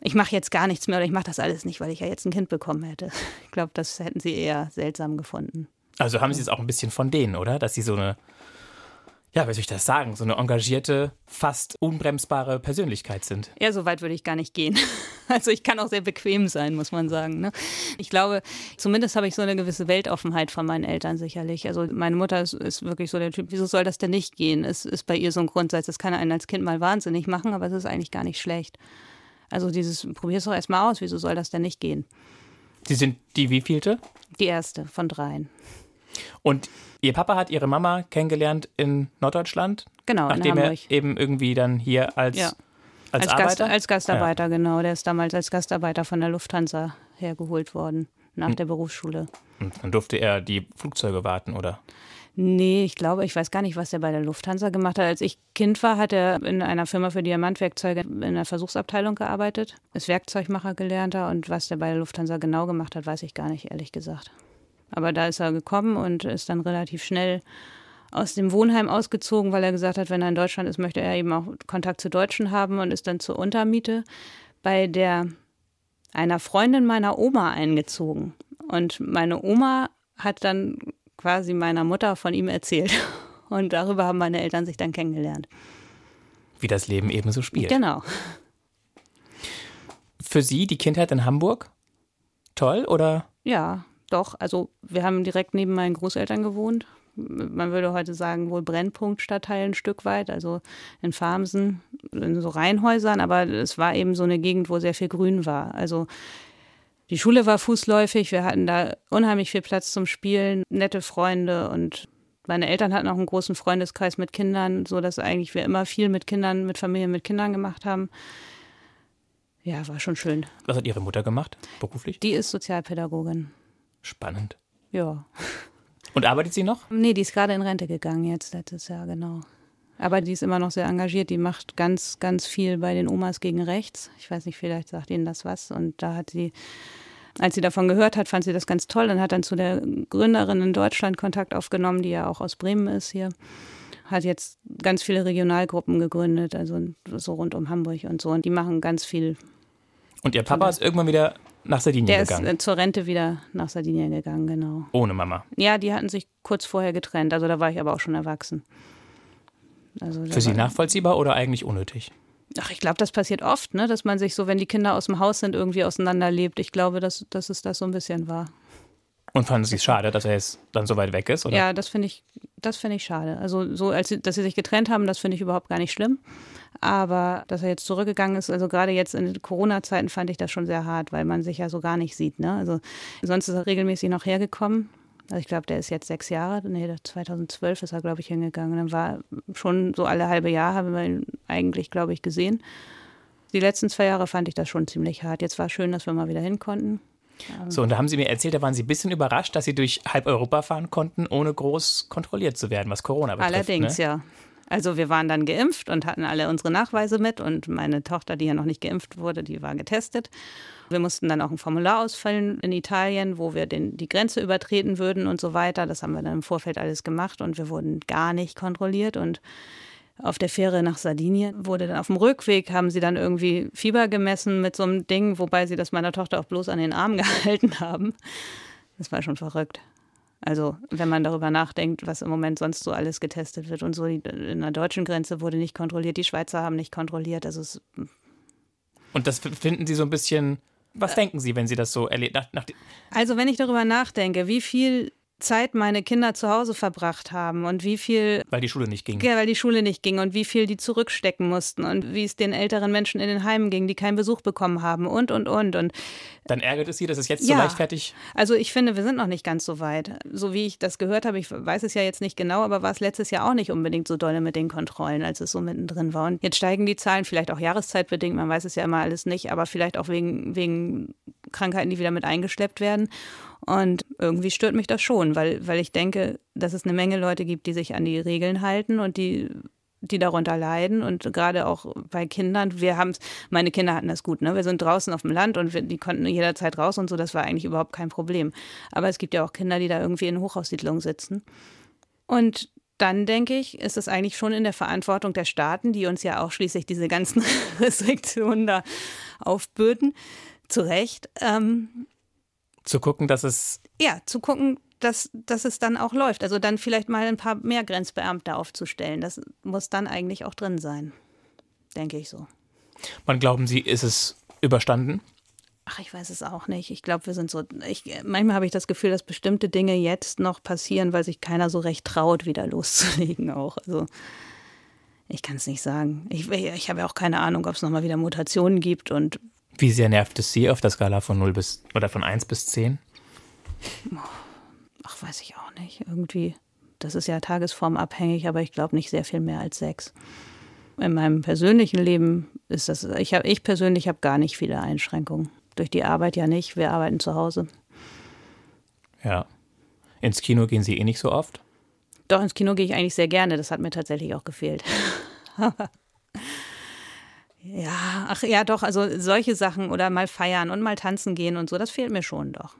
ich mache jetzt gar nichts mehr oder ich mache das alles nicht, weil ich ja jetzt ein Kind bekommen hätte. Ich glaube, das hätten sie eher seltsam gefunden. Also haben Sie es auch ein bisschen von denen, oder? Dass Sie so eine ja, wie soll ich das sagen, so eine engagierte, fast unbremsbare Persönlichkeit sind. Ja, so weit würde ich gar nicht gehen. Also ich kann auch sehr bequem sein, muss man sagen. Ne? Ich glaube, zumindest habe ich so eine gewisse Weltoffenheit von meinen Eltern sicherlich. Also meine Mutter ist, ist wirklich so der Typ, wieso soll das denn nicht gehen? Es ist bei ihr so ein Grundsatz, das kann einen als Kind mal wahnsinnig machen, aber es ist eigentlich gar nicht schlecht. Also dieses, probier es doch erstmal aus, wieso soll das denn nicht gehen? Sie sind die wievielte? Die erste von dreien. Und Ihr Papa hat Ihre Mama kennengelernt in Norddeutschland? Genau, nachdem er eben irgendwie dann hier als, ja. als, als, Gast, als Gastarbeiter, ja. genau. Der ist damals als Gastarbeiter von der Lufthansa hergeholt worden, nach hm. der Berufsschule. Und dann durfte er die Flugzeuge warten, oder? Nee, ich glaube, ich weiß gar nicht, was er bei der Lufthansa gemacht hat. Als ich Kind war, hat er in einer Firma für Diamantwerkzeuge in der Versuchsabteilung gearbeitet, ist Werkzeugmacher gelernter und was der bei der Lufthansa genau gemacht hat, weiß ich gar nicht, ehrlich gesagt. Aber da ist er gekommen und ist dann relativ schnell aus dem Wohnheim ausgezogen, weil er gesagt hat, wenn er in Deutschland ist, möchte er eben auch Kontakt zu Deutschen haben und ist dann zur Untermiete bei der einer Freundin meiner Oma eingezogen. Und meine Oma hat dann quasi meiner Mutter von ihm erzählt. Und darüber haben meine Eltern sich dann kennengelernt. Wie das Leben eben so spielt. Genau. Für Sie die Kindheit in Hamburg toll oder? Ja, doch, also wir haben direkt neben meinen Großeltern gewohnt. Man würde heute sagen, wohl Brennpunktstadtteil ein Stück weit, also in Farmsen, in so Reihenhäusern, aber es war eben so eine Gegend, wo sehr viel Grün war. Also die Schule war fußläufig, wir hatten da unheimlich viel Platz zum Spielen, nette Freunde und meine Eltern hatten auch einen großen Freundeskreis mit Kindern, so dass eigentlich wir immer viel mit Kindern, mit Familien, mit Kindern gemacht haben. Ja, war schon schön. Was hat Ihre Mutter gemacht, beruflich? Die ist Sozialpädagogin. Spannend. Ja. Und arbeitet sie noch? Nee, die ist gerade in Rente gegangen jetzt letztes Jahr, genau. Aber die ist immer noch sehr engagiert. Die macht ganz, ganz viel bei den Omas gegen rechts. Ich weiß nicht, vielleicht sagt Ihnen das was. Und da hat sie, als sie davon gehört hat, fand sie das ganz toll und hat dann zu der Gründerin in Deutschland Kontakt aufgenommen, die ja auch aus Bremen ist hier. Hat jetzt ganz viele Regionalgruppen gegründet, also so rund um Hamburg und so. Und die machen ganz viel. Und ihr Papa ist irgendwann wieder nach Sardinien der gegangen. Der ist zur Rente wieder nach Sardinien gegangen, genau. Ohne Mama. Ja, die hatten sich kurz vorher getrennt. Also da war ich aber auch schon erwachsen. Also Für Sie nachvollziehbar oder eigentlich unnötig? Ach, ich glaube, das passiert oft, ne? dass man sich so, wenn die Kinder aus dem Haus sind, irgendwie auseinanderlebt. Ich glaube, dass, dass es das so ein bisschen war. Und fanden Sie es schade, dass er jetzt dann so weit weg ist? Oder? Ja, das finde ich, das ich schade. Also so, als dass sie sich getrennt haben, das finde ich überhaupt gar nicht schlimm. Aber dass er jetzt zurückgegangen ist, also gerade jetzt in Corona-Zeiten fand ich das schon sehr hart, weil man sich ja so gar nicht sieht. Ne? Also sonst ist er regelmäßig noch hergekommen. Also ich glaube, der ist jetzt sechs Jahre, nee, 2012 ist er, glaube ich, hingegangen. Dann war schon so alle halbe Jahr, haben wir ihn eigentlich, glaube ich, gesehen. Die letzten zwei Jahre fand ich das schon ziemlich hart. Jetzt war schön, dass wir mal wieder hin konnten. So, und da haben Sie mir erzählt, da waren Sie ein bisschen überrascht, dass Sie durch halb Europa fahren konnten, ohne groß kontrolliert zu werden, was Corona betrifft. Allerdings, ne? ja. Also wir waren dann geimpft und hatten alle unsere Nachweise mit und meine Tochter, die ja noch nicht geimpft wurde, die war getestet. Wir mussten dann auch ein Formular ausfüllen in Italien, wo wir den, die Grenze übertreten würden und so weiter. Das haben wir dann im Vorfeld alles gemacht und wir wurden gar nicht kontrolliert und auf der Fähre nach Sardinien wurde dann auf dem Rückweg, haben sie dann irgendwie Fieber gemessen mit so einem Ding, wobei sie das meiner Tochter auch bloß an den Arm gehalten haben. Das war schon verrückt. Also wenn man darüber nachdenkt, was im Moment sonst so alles getestet wird und so, in der deutschen Grenze wurde nicht kontrolliert, die Schweizer haben nicht kontrolliert. Also es und das finden Sie so ein bisschen, was äh, denken Sie, wenn Sie das so erleben? also wenn ich darüber nachdenke, wie viel Zeit meine Kinder zu Hause verbracht haben und wie viel. Weil die Schule nicht ging. Ja, weil die Schule nicht ging und wie viel die zurückstecken mussten und wie es den älteren Menschen in den Heimen ging, die keinen Besuch bekommen haben und, und, und. und Dann ärgert es Sie, dass es jetzt ja, so leichtfertig. Also ich finde, wir sind noch nicht ganz so weit. So wie ich das gehört habe, ich weiß es ja jetzt nicht genau, aber war es letztes Jahr auch nicht unbedingt so dolle mit den Kontrollen, als es so mittendrin war. Und jetzt steigen die Zahlen, vielleicht auch jahreszeitbedingt, man weiß es ja immer alles nicht, aber vielleicht auch wegen, wegen Krankheiten, die wieder mit eingeschleppt werden. Und irgendwie stört mich das schon, weil, weil ich denke, dass es eine Menge Leute gibt, die sich an die Regeln halten und die die darunter leiden und gerade auch bei Kindern. Wir haben meine Kinder hatten das gut, ne? Wir sind draußen auf dem Land und wir, die konnten jederzeit raus und so. Das war eigentlich überhaupt kein Problem. Aber es gibt ja auch Kinder, die da irgendwie in Hochhaussiedlungen sitzen. Und dann denke ich, ist es eigentlich schon in der Verantwortung der Staaten, die uns ja auch schließlich diese ganzen Restriktionen da aufbürden, zu Recht, ähm, zu gucken, dass es. Ja, zu gucken, dass, dass es dann auch läuft. Also dann vielleicht mal ein paar mehr Grenzbeamte aufzustellen. Das muss dann eigentlich auch drin sein. Denke ich so. Wann glauben Sie, ist es überstanden? Ach, ich weiß es auch nicht. Ich glaube, wir sind so. Ich, manchmal habe ich das Gefühl, dass bestimmte Dinge jetzt noch passieren, weil sich keiner so recht traut, wieder loszulegen auch. Also ich kann es nicht sagen. Ich, ich habe ja auch keine Ahnung, ob es nochmal wieder Mutationen gibt und wie sehr nervt es Sie auf der Skala von 0 bis oder von 1 bis 10? Ach, weiß ich auch nicht. Irgendwie, das ist ja tagesformabhängig, aber ich glaube nicht sehr viel mehr als 6. In meinem persönlichen Leben ist das, ich, hab, ich persönlich habe gar nicht viele Einschränkungen. Durch die Arbeit ja nicht, wir arbeiten zu Hause. Ja. Ins Kino gehen Sie eh nicht so oft? Doch, ins Kino gehe ich eigentlich sehr gerne. Das hat mir tatsächlich auch gefehlt. Ja, ach ja, doch, also solche Sachen oder mal feiern und mal tanzen gehen und so, das fehlt mir schon doch.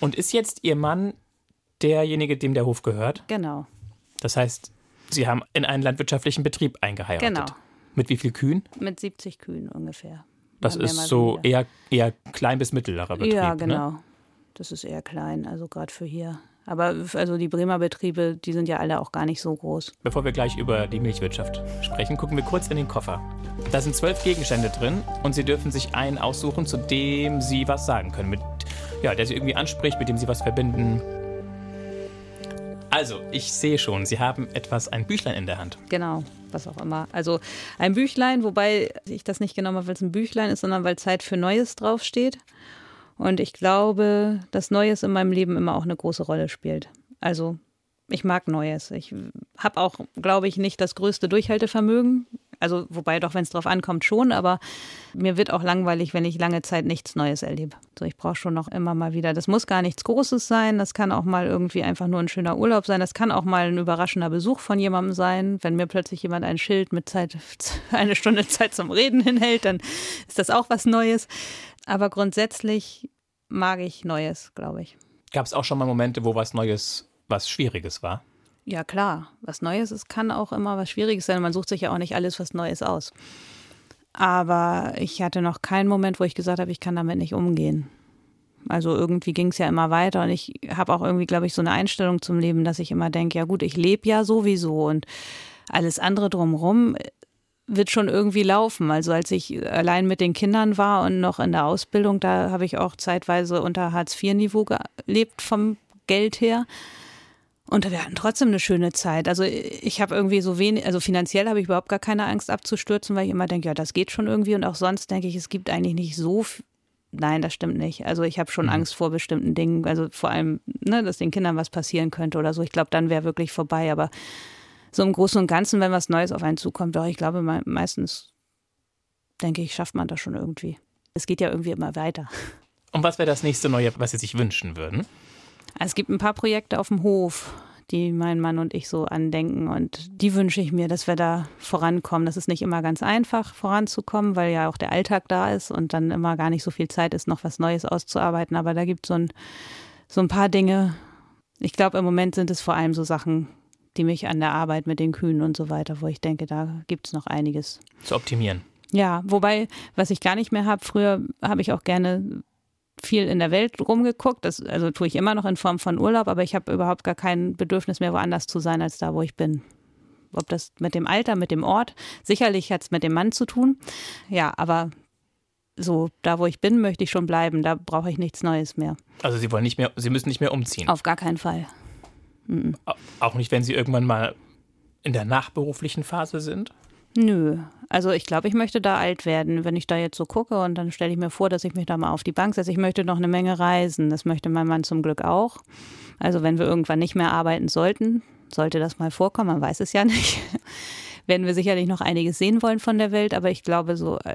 Und ist jetzt Ihr Mann derjenige, dem der Hof gehört? Genau. Das heißt, Sie haben in einen landwirtschaftlichen Betrieb eingeheiratet. Genau. Mit wie viel Kühen? Mit 70 Kühen ungefähr. Das ist so eher, eher klein bis mittlerer Betrieb. Ja, genau. Ne? Das ist eher klein, also gerade für hier. Aber also die Bremer Betriebe, die sind ja alle auch gar nicht so groß. Bevor wir gleich über die Milchwirtschaft sprechen, gucken wir kurz in den Koffer. Da sind zwölf Gegenstände drin und Sie dürfen sich einen aussuchen, zu dem Sie was sagen können, mit, ja, der Sie irgendwie anspricht, mit dem Sie was verbinden. Also, ich sehe schon, Sie haben etwas, ein Büchlein in der Hand. Genau, was auch immer. Also ein Büchlein, wobei ich das nicht genommen habe, weil es ein Büchlein ist, sondern weil Zeit für Neues draufsteht. Und ich glaube, dass Neues in meinem Leben immer auch eine große Rolle spielt. Also ich mag Neues. Ich habe auch, glaube ich, nicht das größte Durchhaltevermögen. Also, wobei doch, wenn es drauf ankommt, schon, aber mir wird auch langweilig, wenn ich lange Zeit nichts Neues erlebe. So, ich brauche schon noch immer mal wieder. Das muss gar nichts Großes sein. Das kann auch mal irgendwie einfach nur ein schöner Urlaub sein. Das kann auch mal ein überraschender Besuch von jemandem sein. Wenn mir plötzlich jemand ein Schild mit Zeit, eine Stunde Zeit zum Reden hinhält, dann ist das auch was Neues. Aber grundsätzlich mag ich Neues, glaube ich. Gab es auch schon mal Momente, wo was Neues, was Schwieriges war? Ja, klar. Was Neues ist, kann auch immer was Schwieriges sein. Man sucht sich ja auch nicht alles was Neues aus. Aber ich hatte noch keinen Moment, wo ich gesagt habe, ich kann damit nicht umgehen. Also irgendwie ging es ja immer weiter und ich habe auch irgendwie, glaube ich, so eine Einstellung zum Leben, dass ich immer denke, ja gut, ich lebe ja sowieso und alles andere drumherum wird schon irgendwie laufen. Also als ich allein mit den Kindern war und noch in der Ausbildung, da habe ich auch zeitweise unter Hartz-IV-Niveau gelebt vom Geld her. Und wir hatten trotzdem eine schöne Zeit. Also ich habe irgendwie so wenig, also finanziell habe ich überhaupt gar keine Angst abzustürzen, weil ich immer denke, ja, das geht schon irgendwie. Und auch sonst denke ich, es gibt eigentlich nicht so Nein, das stimmt nicht. Also ich habe schon mhm. Angst vor bestimmten Dingen. Also vor allem, ne, dass den Kindern was passieren könnte oder so. Ich glaube, dann wäre wirklich vorbei. Aber so im Großen und Ganzen, wenn was Neues auf einen zukommt, doch ich glaube, meistens denke ich, schafft man das schon irgendwie. Es geht ja irgendwie immer weiter. Und was wäre das nächste Neue, was Sie sich wünschen würden? Es gibt ein paar Projekte auf dem Hof, die mein Mann und ich so andenken. Und die wünsche ich mir, dass wir da vorankommen. Das ist nicht immer ganz einfach, voranzukommen, weil ja auch der Alltag da ist und dann immer gar nicht so viel Zeit ist, noch was Neues auszuarbeiten. Aber da gibt es so ein, so ein paar Dinge. Ich glaube, im Moment sind es vor allem so Sachen, die mich an der Arbeit mit den Kühen und so weiter, wo ich denke, da gibt es noch einiges. Zu optimieren. Ja, wobei, was ich gar nicht mehr habe, früher habe ich auch gerne viel in der Welt rumgeguckt. Das, also tue ich immer noch in Form von Urlaub, aber ich habe überhaupt gar kein Bedürfnis mehr, woanders zu sein, als da, wo ich bin. Ob das mit dem Alter, mit dem Ort, sicherlich hat es mit dem Mann zu tun. Ja, aber so, da wo ich bin, möchte ich schon bleiben. Da brauche ich nichts Neues mehr. Also Sie wollen nicht mehr, Sie müssen nicht mehr umziehen. Auf gar keinen Fall. Mhm. Auch nicht, wenn Sie irgendwann mal in der nachberuflichen Phase sind? Nö, also ich glaube, ich möchte da alt werden, wenn ich da jetzt so gucke und dann stelle ich mir vor, dass ich mich da mal auf die Bank setze. Ich möchte noch eine Menge reisen. Das möchte mein Mann zum Glück auch. Also wenn wir irgendwann nicht mehr arbeiten sollten, sollte das mal vorkommen, man weiß es ja nicht, werden wir sicherlich noch einiges sehen wollen von der Welt. Aber ich glaube, so äh,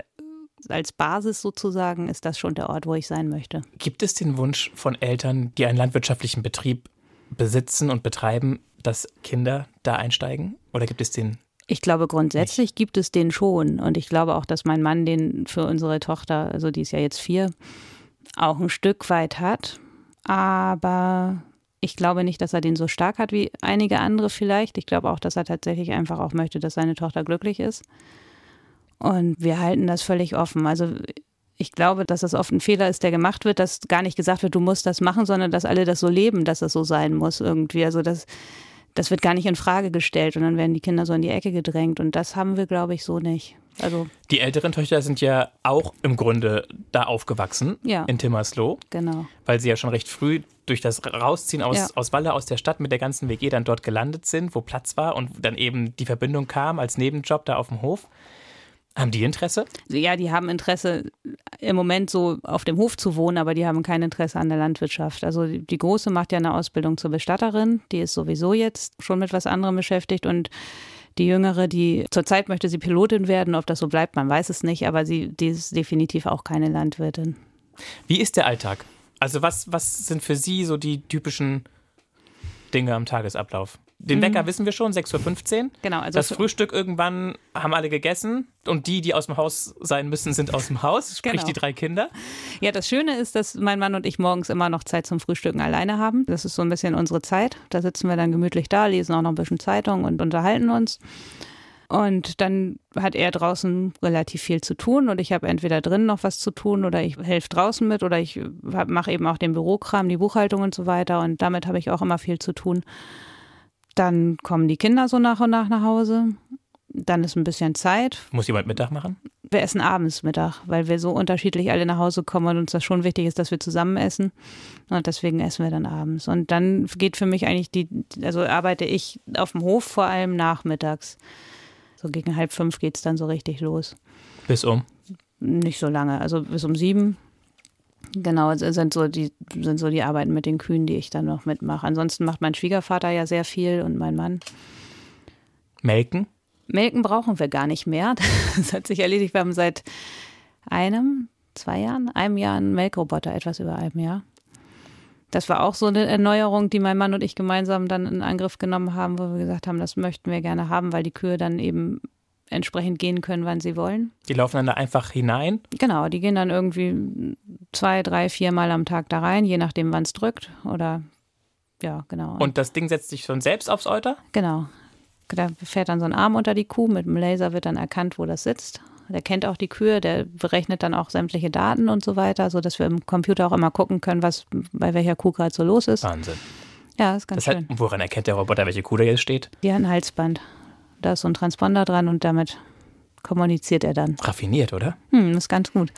als Basis sozusagen ist das schon der Ort, wo ich sein möchte. Gibt es den Wunsch von Eltern, die einen landwirtschaftlichen Betrieb besitzen und betreiben, dass Kinder da einsteigen? Oder gibt es den ich glaube, grundsätzlich gibt es den schon. Und ich glaube auch, dass mein Mann den für unsere Tochter, also die ist ja jetzt vier, auch ein Stück weit hat. Aber ich glaube nicht, dass er den so stark hat wie einige andere vielleicht. Ich glaube auch, dass er tatsächlich einfach auch möchte, dass seine Tochter glücklich ist. Und wir halten das völlig offen. Also ich glaube, dass das oft ein Fehler ist, der gemacht wird, dass gar nicht gesagt wird, du musst das machen, sondern dass alle das so leben, dass es so sein muss irgendwie. Also das das wird gar nicht in Frage gestellt und dann werden die Kinder so in die Ecke gedrängt und das haben wir, glaube ich, so nicht. Also die älteren Töchter sind ja auch im Grunde da aufgewachsen ja. in Timmersloh. Genau. Weil sie ja schon recht früh durch das Rausziehen aus, ja. aus Walle, aus der Stadt mit der ganzen WG dann dort gelandet sind, wo Platz war und dann eben die Verbindung kam als Nebenjob da auf dem Hof. Haben die Interesse? Ja, die haben Interesse im Moment so auf dem Hof zu wohnen, aber die haben kein Interesse an der Landwirtschaft. Also die Große macht ja eine Ausbildung zur Bestatterin, die ist sowieso jetzt schon mit was anderem beschäftigt und die Jüngere, die zurzeit möchte sie Pilotin werden, ob das so bleibt, man weiß es nicht, aber sie die ist definitiv auch keine Landwirtin. Wie ist der Alltag? Also was, was sind für Sie so die typischen Dinge am Tagesablauf? Den mhm. Wecker wissen wir schon, 6.15 Uhr. Genau. Also das Frühstück irgendwann haben alle gegessen und die, die aus dem Haus sein müssen, sind aus dem Haus, sprich genau. die drei Kinder. Ja, das Schöne ist, dass mein Mann und ich morgens immer noch Zeit zum Frühstücken alleine haben. Das ist so ein bisschen unsere Zeit. Da sitzen wir dann gemütlich da, lesen auch noch ein bisschen Zeitung und unterhalten uns. Und dann hat er draußen relativ viel zu tun und ich habe entweder drin noch was zu tun oder ich helfe draußen mit oder ich mache eben auch den Bürokram, die Buchhaltung und so weiter und damit habe ich auch immer viel zu tun. Dann kommen die Kinder so nach und nach nach Hause. Dann ist ein bisschen Zeit. Muss jemand Mittag machen? Wir essen abends Mittag, weil wir so unterschiedlich alle nach Hause kommen und uns das schon wichtig ist, dass wir zusammen essen. Und deswegen essen wir dann abends. Und dann geht für mich eigentlich die, also arbeite ich auf dem Hof vor allem nachmittags. So gegen halb fünf geht es dann so richtig los. Bis um? Nicht so lange, also bis um sieben. Genau, sind so die sind so die Arbeiten mit den Kühen, die ich dann noch mitmache. Ansonsten macht mein Schwiegervater ja sehr viel und mein Mann. Melken? Melken brauchen wir gar nicht mehr. Das hat sich erledigt. Wir haben seit einem, zwei Jahren, einem Jahr einen Melkroboter, etwas über einem Jahr. Das war auch so eine Erneuerung, die mein Mann und ich gemeinsam dann in Angriff genommen haben, wo wir gesagt haben, das möchten wir gerne haben, weil die Kühe dann eben entsprechend gehen können, wann sie wollen. Die laufen dann da einfach hinein? Genau, die gehen dann irgendwie zwei, drei, vier Mal am Tag da rein, je nachdem, wann es drückt. Oder ja, genau. Und das Ding setzt sich schon selbst aufs Euter? Genau. Da fährt dann so ein Arm unter die Kuh, mit dem Laser wird dann erkannt, wo das sitzt. Der kennt auch die Kühe, der berechnet dann auch sämtliche Daten und so weiter, sodass wir im Computer auch immer gucken können, was bei welcher Kuh gerade so los ist. Wahnsinn. Ja, ist ganz das schön. Heißt, woran erkennt der Roboter, welche Kuh da jetzt steht? Die hat ein Halsband. Da ist so ein Transponder dran und damit kommuniziert er dann. Raffiniert, oder? Hm, ist ganz gut.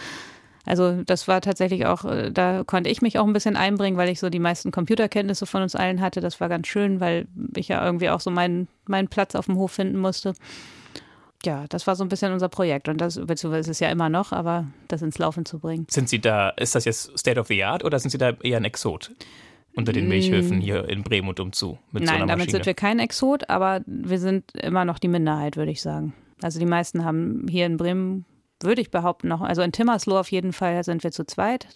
Also das war tatsächlich auch, äh, da konnte ich mich auch ein bisschen einbringen, weil ich so die meisten Computerkenntnisse von uns allen hatte. Das war ganz schön, weil ich ja irgendwie auch so meinen, meinen Platz auf dem Hof finden musste. Ja, das war so ein bisschen unser Projekt und das, beziehungsweise ist es ja immer noch, aber das ins Laufen zu bringen. Sind Sie da, ist das jetzt State of the Art oder sind Sie da eher ein Exot? Unter den Milchhöfen mm. hier in Bremen und umzu. Mit Nein, so damit sind wir kein Exot, aber wir sind immer noch die Minderheit, würde ich sagen. Also die meisten haben hier in Bremen, würde ich behaupten, noch, also in Timmersloh auf jeden Fall sind wir zu zweit.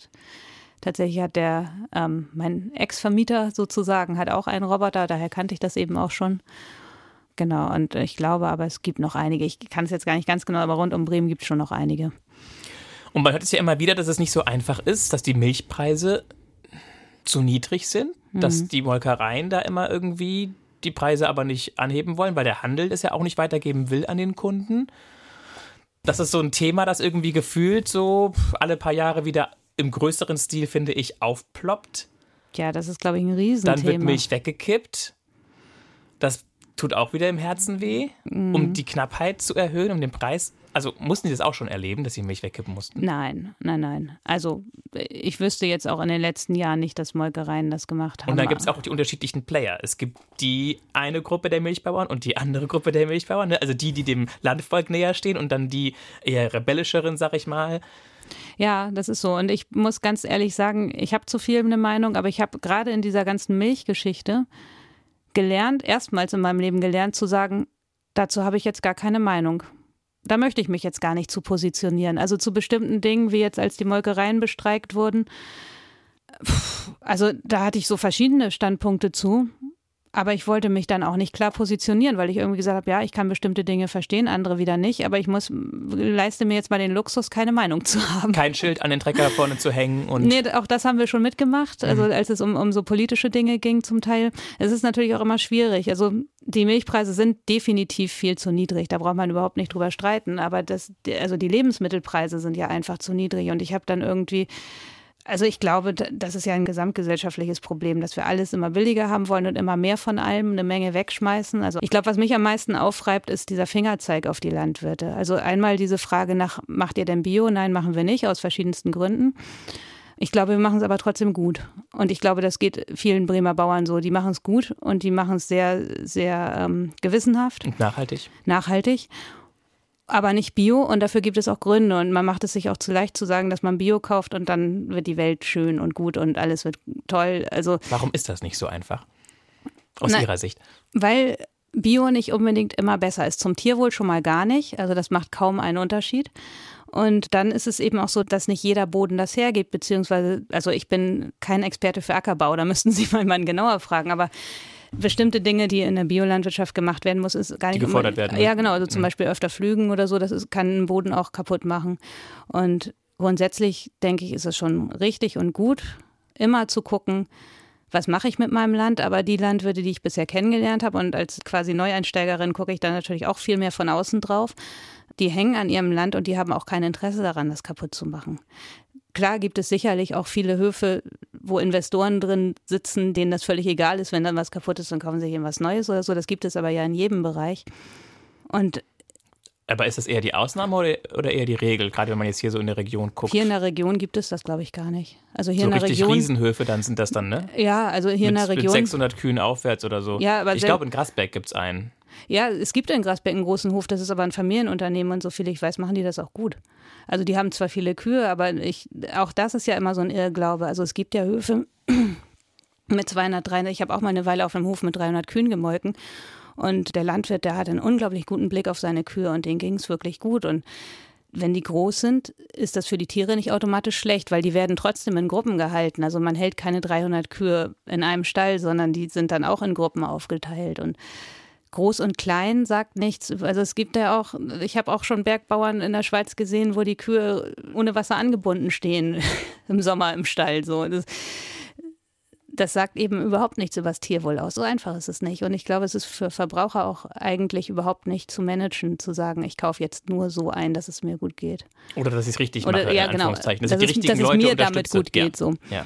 Tatsächlich hat der, ähm, mein Ex-Vermieter sozusagen, hat auch einen Roboter, daher kannte ich das eben auch schon. Genau, und ich glaube aber, es gibt noch einige. Ich kann es jetzt gar nicht ganz genau, aber rund um Bremen gibt es schon noch einige. Und man hört es ja immer wieder, dass es nicht so einfach ist, dass die Milchpreise zu niedrig sind, mhm. dass die Molkereien da immer irgendwie die Preise aber nicht anheben wollen, weil der Handel es ja auch nicht weitergeben will an den Kunden. Das ist so ein Thema, das irgendwie gefühlt so alle paar Jahre wieder im größeren Stil, finde ich, aufploppt. Ja, das ist, glaube ich, ein Riesenthema. Dann wird Milch weggekippt. Das tut auch wieder im Herzen weh, mhm. um die Knappheit zu erhöhen, um den Preis Also mussten Sie das auch schon erleben, dass Sie Milch wegkippen mussten? Nein, nein, nein. Also ich wüsste jetzt auch in den letzten Jahren nicht, dass Molkereien das gemacht haben. Und dann gibt es auch die unterschiedlichen Player. Es gibt die eine Gruppe der Milchbauern und die andere Gruppe der Milchbauern. Ne? Also die, die dem Landvolk näher stehen und dann die eher rebellischeren, sag ich mal. Ja, das ist so. Und ich muss ganz ehrlich sagen, ich habe zu viel eine Meinung, aber ich habe gerade in dieser ganzen Milchgeschichte gelernt, erstmals in meinem Leben gelernt zu sagen, dazu habe ich jetzt gar keine Meinung. Da möchte ich mich jetzt gar nicht zu positionieren. Also zu bestimmten Dingen, wie jetzt als die Molkereien bestreikt wurden. Also da hatte ich so verschiedene Standpunkte zu. Aber ich wollte mich dann auch nicht klar positionieren, weil ich irgendwie gesagt habe, ja, ich kann bestimmte Dinge verstehen, andere wieder nicht, aber ich muss, leiste mir jetzt mal den Luxus, keine Meinung zu haben. Kein Schild an den Trecker vorne zu hängen und. Nee, auch das haben wir schon mitgemacht, also mhm. als es um, um so politische Dinge ging zum Teil. Es ist natürlich auch immer schwierig. Also die Milchpreise sind definitiv viel zu niedrig, da braucht man überhaupt nicht drüber streiten, aber das, also die Lebensmittelpreise sind ja einfach zu niedrig und ich habe dann irgendwie also ich glaube, das ist ja ein gesamtgesellschaftliches Problem, dass wir alles immer billiger haben wollen und immer mehr von allem, eine Menge wegschmeißen. Also ich glaube, was mich am meisten aufreibt, ist dieser Fingerzeig auf die Landwirte. Also einmal diese Frage nach, macht ihr denn Bio? Nein, machen wir nicht, aus verschiedensten Gründen. Ich glaube, wir machen es aber trotzdem gut. Und ich glaube, das geht vielen Bremer Bauern so. Die machen es gut und die machen es sehr, sehr ähm, gewissenhaft. Und nachhaltig. Nachhaltig aber nicht Bio und dafür gibt es auch Gründe und man macht es sich auch zu leicht zu sagen, dass man Bio kauft und dann wird die Welt schön und gut und alles wird toll. Also warum ist das nicht so einfach aus na, Ihrer Sicht? Weil Bio nicht unbedingt immer besser ist. Zum Tierwohl schon mal gar nicht. Also das macht kaum einen Unterschied. Und dann ist es eben auch so, dass nicht jeder Boden das hergibt, beziehungsweise, also ich bin kein Experte für Ackerbau, da müssten Sie mal jemanden genauer fragen, aber bestimmte Dinge, die in der Biolandwirtschaft gemacht werden muss, ist gar nicht die gefordert immer, werden. Ne? Ja, genau. Also zum mhm. Beispiel öfter Flügen oder so, das ist, kann einen Boden auch kaputt machen. Und grundsätzlich denke ich, ist es schon richtig und gut, immer zu gucken, was mache ich mit meinem Land, aber die Landwirte, die ich bisher kennengelernt habe und als quasi Neueinsteigerin gucke ich da natürlich auch viel mehr von außen drauf, die hängen an ihrem Land und die haben auch kein Interesse daran, das kaputt zu machen. Klar gibt es sicherlich auch viele Höfe, wo Investoren drin sitzen, denen das völlig egal ist, wenn dann was kaputt ist, dann kaufen sie sich was Neues oder so. Das gibt es aber ja in jedem Bereich. Und aber ist das eher die Ausnahme oder, oder eher die Regel, gerade wenn man jetzt hier so in der Region guckt? Hier in der Region gibt es das, glaube ich, gar nicht. Also hier so in der richtig Region. Riesenhöfe dann sind das dann, ne? Ja, also hier mit, in der Region. Mit 600 Kühen aufwärts oder so. Ja, aber ich glaube, in Grasberg gibt es einen. Ja, es gibt in Grasberg einen großen Hof, das ist aber ein Familienunternehmen und so viel ich weiß, machen die das auch gut. Also die haben zwar viele Kühe, aber ich, auch das ist ja immer so ein Irrglaube. Also es gibt ja Höfe mit 200, 300, ich habe auch mal eine Weile auf einem Hof mit 300 Kühen gemolken und der Landwirt, der hat einen unglaublich guten Blick auf seine Kühe und denen ging es wirklich gut und wenn die groß sind, ist das für die Tiere nicht automatisch schlecht, weil die werden trotzdem in Gruppen gehalten. Also man hält keine 300 Kühe in einem Stall, sondern die sind dann auch in Gruppen aufgeteilt und Groß und Klein sagt nichts. Also es gibt ja auch, ich habe auch schon Bergbauern in der Schweiz gesehen, wo die Kühe ohne Wasser angebunden stehen im Sommer im Stall. So. Das, das sagt eben überhaupt nichts über das Tierwohl aus. So einfach ist es nicht. Und ich glaube, es ist für Verbraucher auch eigentlich überhaupt nicht zu managen, zu sagen, ich kaufe jetzt nur so ein, dass es mir gut geht. Oder dass ich es richtig mache, Oder, ja, genau, dass, dass, es, dass es mir damit gut geht. Ja. So. Ja.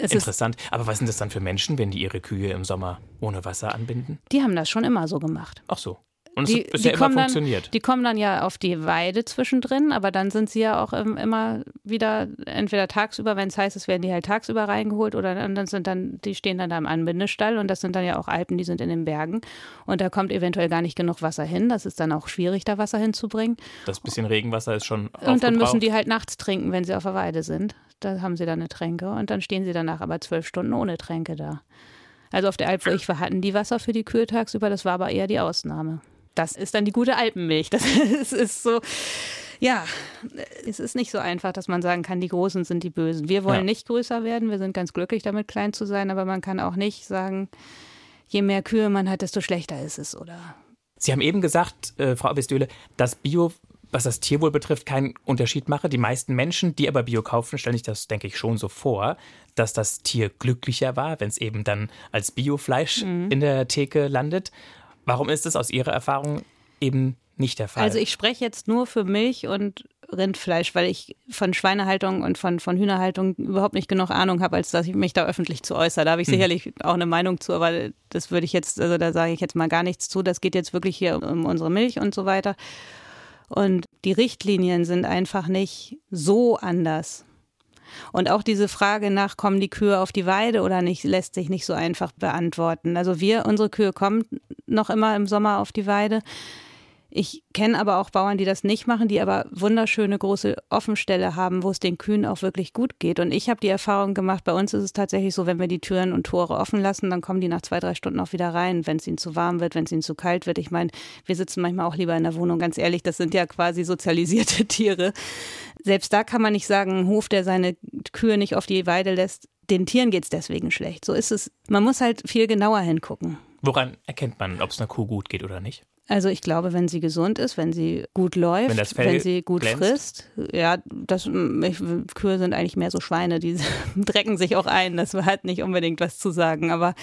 Interessant. Aber was sind das dann für Menschen, wenn die ihre Kühe im Sommer ohne Wasser anbinden? Die haben das schon immer so gemacht. Ach so. Und die, es bisher immer funktioniert. Dann, die kommen dann ja auf die Weide zwischendrin, aber dann sind sie ja auch immer wieder entweder tagsüber, wenn es heißt, es werden die halt tagsüber reingeholt oder dann sind dann, die stehen dann da im Anbindestall und das sind dann ja auch Alpen, die sind in den Bergen und da kommt eventuell gar nicht genug Wasser hin. Das ist dann auch schwierig, da Wasser hinzubringen. Das bisschen Regenwasser ist schon Und dann müssen die halt nachts trinken, wenn sie auf der Weide sind. Da haben sie dann eine Tränke und dann stehen sie danach aber zwölf Stunden ohne Tränke da. Also auf der Alp, wo ich war, hatten die Wasser für die Kühe tagsüber, das war aber eher die Ausnahme. Das ist dann die gute Alpenmilch. Das ist, ist so, ja, es ist nicht so einfach, dass man sagen kann, die Großen sind die Bösen. Wir wollen ja. nicht größer werden, wir sind ganz glücklich damit, klein zu sein, aber man kann auch nicht sagen, je mehr Kühe man hat, desto schlechter ist es, oder? Sie haben eben gesagt, äh, Frau Abistöhle, dass Bio was das Tierwohl betrifft, keinen Unterschied mache. Die meisten Menschen, die aber Bio kaufen, stellen sich das, denke ich, schon so vor, dass das Tier glücklicher war, wenn es eben dann als Biofleisch mhm. in der Theke landet. Warum ist es aus Ihrer Erfahrung eben nicht der Fall? Also ich spreche jetzt nur für Milch und Rindfleisch, weil ich von Schweinehaltung und von, von Hühnerhaltung überhaupt nicht genug Ahnung habe, als dass ich mich da öffentlich zu äußere. Da habe ich hm. sicherlich auch eine Meinung zu, aber das würde ich jetzt, also da sage ich jetzt mal gar nichts zu. Das geht jetzt wirklich hier um unsere Milch und so weiter. Und die Richtlinien sind einfach nicht so anders. Und auch diese Frage nach, kommen die Kühe auf die Weide oder nicht, lässt sich nicht so einfach beantworten. Also wir, unsere Kühe kommen noch immer im Sommer auf die Weide. Ich kenne aber auch Bauern, die das nicht machen, die aber wunderschöne große Offenstelle haben, wo es den Kühen auch wirklich gut geht. Und ich habe die Erfahrung gemacht, bei uns ist es tatsächlich so, wenn wir die Türen und Tore offen lassen, dann kommen die nach zwei, drei Stunden auch wieder rein, wenn es ihnen zu warm wird, wenn es ihnen zu kalt wird. Ich meine, wir sitzen manchmal auch lieber in der Wohnung, ganz ehrlich, das sind ja quasi sozialisierte Tiere. Selbst da kann man nicht sagen, ein Hof, der seine Kühe nicht auf die Weide lässt, den Tieren geht es deswegen schlecht. So ist es. Man muss halt viel genauer hingucken. Woran erkennt man, ob es einer Kuh gut geht oder nicht? Also ich glaube, wenn sie gesund ist, wenn sie gut läuft, wenn, wenn sie gut glänzt. frisst, ja, das ich, Kühe sind eigentlich mehr so Schweine, die drecken sich auch ein. Das hat nicht unbedingt was zu sagen. Aber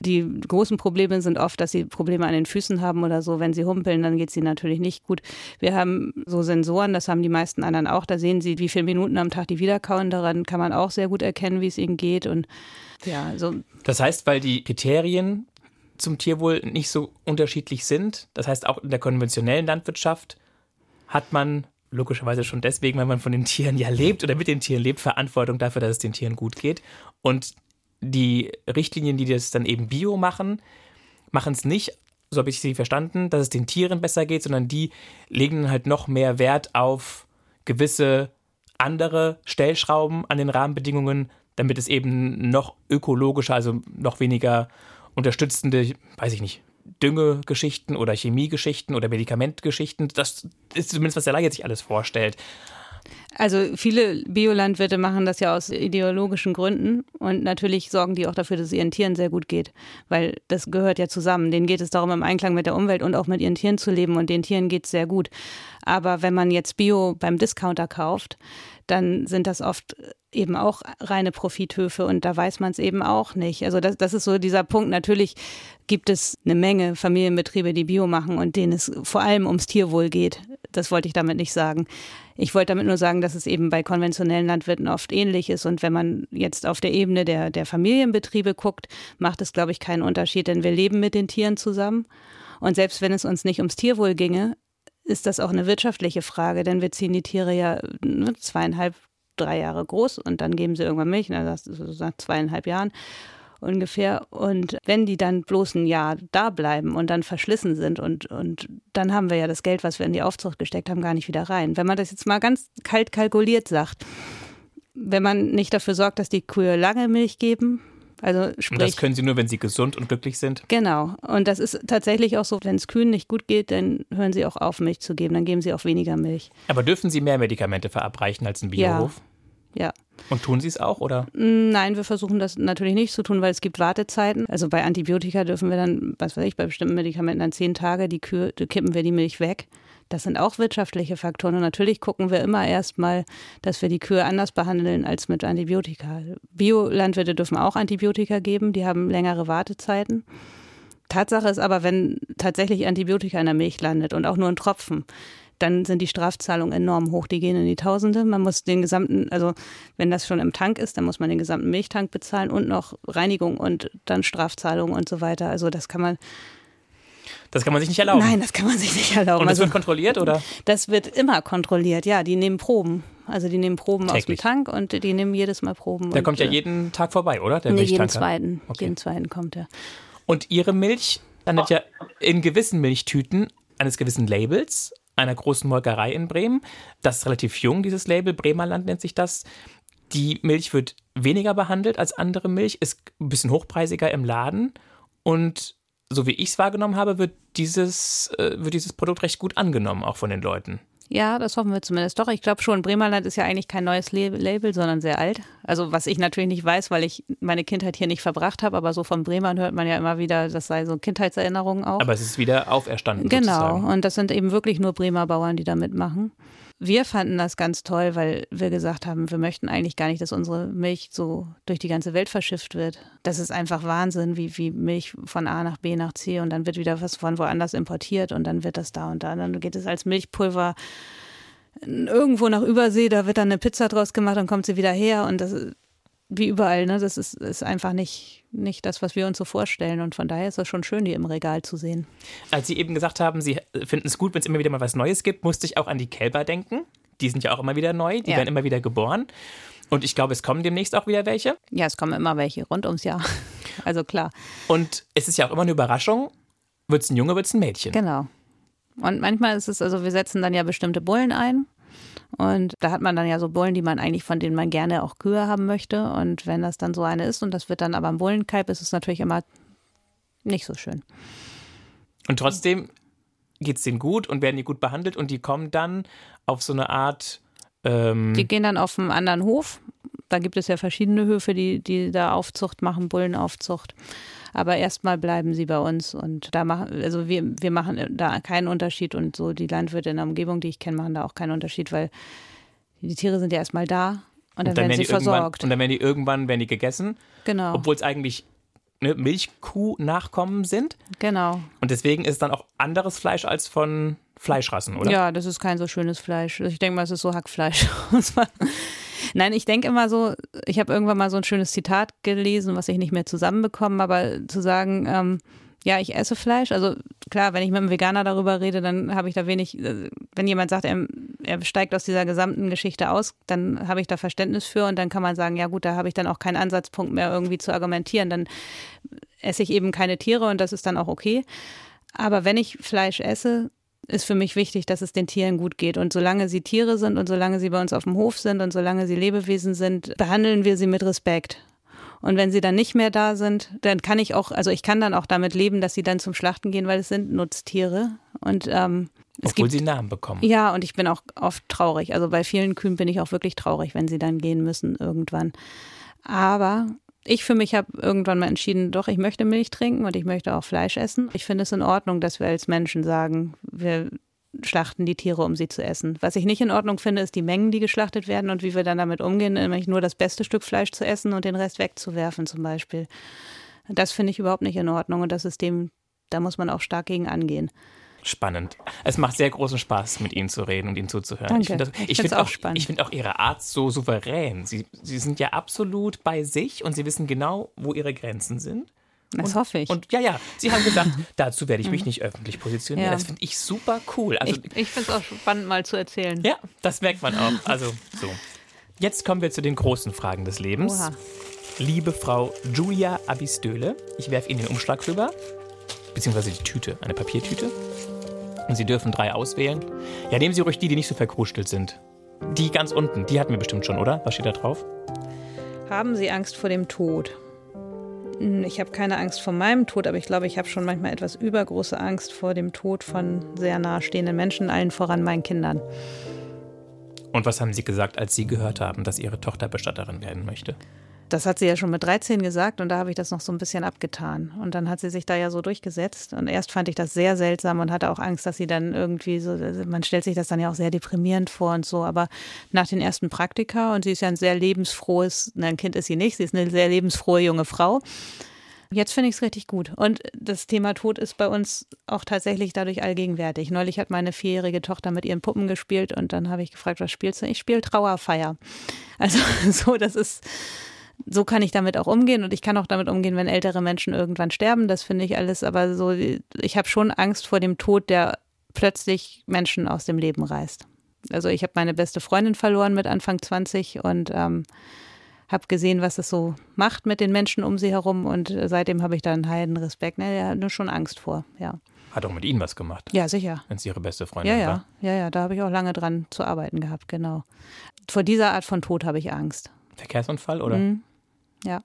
die großen Probleme sind oft, dass sie Probleme an den Füßen haben oder so. Wenn sie humpeln, dann geht es ihnen natürlich nicht gut. Wir haben so Sensoren, das haben die meisten anderen auch. Da sehen sie, wie viele Minuten am Tag die wiederkauen. Daran kann man auch sehr gut erkennen, wie es ihnen geht. Und ja, so. Das heißt, weil die Kriterien zum Tierwohl nicht so unterschiedlich sind. Das heißt, auch in der konventionellen Landwirtschaft hat man logischerweise schon deswegen, weil man von den Tieren ja lebt oder mit den Tieren lebt, Verantwortung dafür, dass es den Tieren gut geht. Und die Richtlinien, die das dann eben bio machen, machen es nicht, so habe ich sie verstanden, dass es den Tieren besser geht, sondern die legen halt noch mehr Wert auf gewisse andere Stellschrauben an den Rahmenbedingungen, damit es eben noch ökologischer, also noch weniger unterstützende, weiß ich nicht, Düngegeschichten oder Chemiegeschichten oder Medikamentgeschichten. Das ist zumindest, was der Laie sich alles vorstellt. Also viele Biolandwirte machen das ja aus ideologischen Gründen und natürlich sorgen die auch dafür, dass es ihren Tieren sehr gut geht, weil das gehört ja zusammen. Denen geht es darum, im Einklang mit der Umwelt und auch mit ihren Tieren zu leben und den Tieren geht es sehr gut. Aber wenn man jetzt Bio beim Discounter kauft, dann sind das oft eben auch reine Profithöfe und da weiß man es eben auch nicht. Also das, das ist so dieser Punkt. Natürlich gibt es eine Menge Familienbetriebe, die Bio machen und denen es vor allem ums Tierwohl geht. Das wollte ich damit nicht sagen. Ich wollte damit nur sagen, dass es eben bei konventionellen Landwirten oft ähnlich ist. Und wenn man jetzt auf der Ebene der, der Familienbetriebe guckt, macht es, glaube ich, keinen Unterschied, denn wir leben mit den Tieren zusammen. Und selbst wenn es uns nicht ums Tierwohl ginge, ist das auch eine wirtschaftliche Frage, denn wir ziehen die Tiere ja ne, zweieinhalb, drei Jahre groß und dann geben sie irgendwann Milch, ne, das ist so nach zweieinhalb Jahren ungefähr. Und wenn die dann bloß ein Jahr da bleiben und dann verschlissen sind und, und dann haben wir ja das Geld, was wir in die Aufzucht gesteckt haben, gar nicht wieder rein. Wenn man das jetzt mal ganz kalt kalkuliert sagt, wenn man nicht dafür sorgt, dass die Kühe lange Milch geben, also sprich, und das können sie nur, wenn sie gesund und glücklich sind? Genau. Und das ist tatsächlich auch so, wenn es Kühen nicht gut geht, dann hören sie auch auf, Milch zu geben. Dann geben sie auch weniger Milch. Aber dürfen sie mehr Medikamente verabreichen als ein Biohof? Ja. ja. Und tun Sie es auch, oder? Nein, wir versuchen das natürlich nicht zu tun, weil es gibt Wartezeiten. Also bei Antibiotika dürfen wir dann, was weiß ich, bei bestimmten Medikamenten dann zehn Tage, die Kühe, kippen wir die Milch weg. Das sind auch wirtschaftliche Faktoren. Und natürlich gucken wir immer erstmal, dass wir die Kühe anders behandeln als mit Antibiotika. Biolandwirte dürfen auch Antibiotika geben, die haben längere Wartezeiten. Tatsache ist aber, wenn tatsächlich Antibiotika in der Milch landet und auch nur ein Tropfen, dann sind die Strafzahlungen enorm hoch. Die gehen in die Tausende. Man muss den gesamten, also wenn das schon im Tank ist, dann muss man den gesamten Milchtank bezahlen und noch Reinigung und dann Strafzahlungen und so weiter. Also das kann man das kann man sich nicht erlauben. Nein, das kann man sich nicht erlauben. Und das also, wird kontrolliert, oder? Das wird immer kontrolliert, ja. Die nehmen Proben. Also die nehmen Proben Täglich. aus dem Tank und die nehmen jedes Mal Proben. Der kommt ja äh, jeden Tag vorbei, oder? Der nee, jeden zweiten. Okay. Jeden zweiten kommt er. Und Ihre Milch landet ja in gewissen Milchtüten eines gewissen Labels einer großen Molkerei in Bremen. Das ist relativ jung, dieses Label. Bremerland nennt sich das. Die Milch wird weniger behandelt als andere Milch, ist ein bisschen hochpreisiger im Laden und so wie ich es wahrgenommen habe, wird dieses, äh, wird dieses Produkt recht gut angenommen, auch von den Leuten. Ja, das hoffen wir zumindest doch. Ich glaube schon, Bremerland ist ja eigentlich kein neues Label, sondern sehr alt. Also was ich natürlich nicht weiß, weil ich meine Kindheit hier nicht verbracht habe, aber so von Bremern hört man ja immer wieder, das sei so Kindheitserinnerungen auch. Aber es ist wieder auferstanden. Genau, sozusagen. und das sind eben wirklich nur Bremer Bauern, die da mitmachen wir fanden das ganz toll, weil wir gesagt haben, wir möchten eigentlich gar nicht, dass unsere Milch so durch die ganze Welt verschifft wird. Das ist einfach Wahnsinn, wie, wie Milch von A nach B nach C und dann wird wieder was von woanders importiert und dann wird das da und da. Und dann geht es als Milchpulver irgendwo nach Übersee, da wird dann eine Pizza draus gemacht und kommt sie wieder her und das wie überall, ne? Das ist, ist einfach nicht, nicht das, was wir uns so vorstellen. Und von daher ist es schon schön, die im Regal zu sehen. Als Sie eben gesagt haben, Sie finden es gut, wenn es immer wieder mal was Neues gibt, musste ich auch an die Kälber denken. Die sind ja auch immer wieder neu, die ja. werden immer wieder geboren. Und ich glaube, es kommen demnächst auch wieder welche. Ja, es kommen immer welche rund ums Jahr. Also klar. Und es ist ja auch immer eine Überraschung, wird es ein Junge, wird es ein Mädchen. Genau. Und manchmal ist es, also wir setzen dann ja bestimmte Bullen ein. Und da hat man dann ja so Bullen, die man eigentlich, von denen man gerne auch Kühe haben möchte. Und wenn das dann so eine ist und das wird dann aber ein Bullenkalb, ist es natürlich immer nicht so schön. Und trotzdem geht es denen gut und werden die gut behandelt und die kommen dann auf so eine Art. Ähm die gehen dann auf einen anderen Hof. Da gibt es ja verschiedene Höfe, die, die da Aufzucht machen, Bullenaufzucht. Aber erstmal bleiben sie bei uns und da machen, also wir, wir machen da keinen Unterschied und so die Landwirte in der Umgebung, die ich kenne, machen da auch keinen Unterschied, weil die Tiere sind ja erstmal da und dann, und dann werden, werden sie versorgt. Und dann werden die irgendwann werden die gegessen. Genau. Obwohl es eigentlich ne, Milchkuh-Nachkommen sind. Genau. Und deswegen ist es dann auch anderes Fleisch als von Fleischrassen, oder? Ja, das ist kein so schönes Fleisch. Ich denke mal, es ist so Hackfleisch. Nein, ich denke immer so, ich habe irgendwann mal so ein schönes Zitat gelesen, was ich nicht mehr zusammenbekomme, aber zu sagen, ähm, ja, ich esse Fleisch. Also klar, wenn ich mit einem Veganer darüber rede, dann habe ich da wenig, äh, wenn jemand sagt, er, er steigt aus dieser gesamten Geschichte aus, dann habe ich da Verständnis für und dann kann man sagen, ja gut, da habe ich dann auch keinen Ansatzpunkt mehr irgendwie zu argumentieren. Dann esse ich eben keine Tiere und das ist dann auch okay. Aber wenn ich Fleisch esse, ist für mich wichtig, dass es den Tieren gut geht. Und solange sie Tiere sind und solange sie bei uns auf dem Hof sind und solange sie Lebewesen sind, behandeln wir sie mit Respekt. Und wenn sie dann nicht mehr da sind, dann kann ich auch, also ich kann dann auch damit leben, dass sie dann zum Schlachten gehen, weil es sind Nutztiere. Und ähm, es Obwohl gibt, sie Namen bekommen. Ja, und ich bin auch oft traurig. Also bei vielen Kühen bin ich auch wirklich traurig, wenn sie dann gehen müssen irgendwann. Aber ich für mich habe irgendwann mal entschieden, doch, ich möchte Milch trinken und ich möchte auch Fleisch essen. Ich finde es in Ordnung, dass wir als Menschen sagen, wir schlachten die Tiere, um sie zu essen. Was ich nicht in Ordnung finde, ist die Mengen, die geschlachtet werden und wie wir dann damit umgehen, nämlich nur das beste Stück Fleisch zu essen und den Rest wegzuwerfen zum Beispiel. Das finde ich überhaupt nicht in Ordnung und das System, da muss man auch stark gegen angehen. Spannend. Es macht sehr großen Spaß, mit Ihnen zu reden und Ihnen zuzuhören. Danke. Ich finde find auch, auch spannend. Ich finde auch Ihre Art so souverän. Sie, Sie sind ja absolut bei sich und Sie wissen genau, wo Ihre Grenzen sind. Das und, hoffe ich. Und ja, ja, Sie haben gesagt, dazu werde ich mich nicht öffentlich positionieren. Ja. Das finde ich super cool. Also, ich ich finde es auch spannend, mal zu erzählen. Ja, das merkt man auch. Also so. Jetzt kommen wir zu den großen Fragen des Lebens. Oha. Liebe Frau Julia Abistöle, ich werfe Ihnen den Umschlag rüber, beziehungsweise die Tüte, eine Papiertüte. Und Sie dürfen drei auswählen. Ja, nehmen Sie ruhig die, die nicht so verkrustelt sind. Die ganz unten, die hatten wir bestimmt schon, oder? Was steht da drauf? Haben Sie Angst vor dem Tod? Hm, ich habe keine Angst vor meinem Tod, aber ich glaube, ich habe schon manchmal etwas übergroße Angst vor dem Tod von sehr nahestehenden Menschen, allen voran meinen Kindern. Und was haben Sie gesagt, als Sie gehört haben, dass Ihre Tochter Bestatterin werden möchte? Das hat sie ja schon mit 13 gesagt und da habe ich das noch so ein bisschen abgetan. Und dann hat sie sich da ja so durchgesetzt. Und erst fand ich das sehr seltsam und hatte auch Angst, dass sie dann irgendwie so, man stellt sich das dann ja auch sehr deprimierend vor und so. Aber nach den ersten Praktika, und sie ist ja ein sehr lebensfrohes, nein, ein Kind ist sie nicht, sie ist eine sehr lebensfrohe junge Frau. Jetzt finde ich es richtig gut. Und das Thema Tod ist bei uns auch tatsächlich dadurch allgegenwärtig. Neulich hat meine vierjährige Tochter mit ihren Puppen gespielt und dann habe ich gefragt, was spielst du? Ich spiele Trauerfeier. Also so, das ist so kann ich damit auch umgehen und ich kann auch damit umgehen, wenn ältere Menschen irgendwann sterben. Das finde ich alles, aber so, ich habe schon Angst vor dem Tod, der plötzlich Menschen aus dem Leben reißt. Also ich habe meine beste Freundin verloren mit Anfang 20 und ähm, habe gesehen, was es so macht mit den Menschen um sie herum und seitdem habe ich da einen heiden Respekt. Ne, der hat nur schon Angst vor, ja. Hat auch mit Ihnen was gemacht. Ja, sicher. Wenn es Ihre beste Freundin ja, ja. war. Ja, ja, da habe ich auch lange dran zu arbeiten gehabt, genau. Vor dieser Art von Tod habe ich Angst. Verkehrsunfall, oder? Mhm. Ja.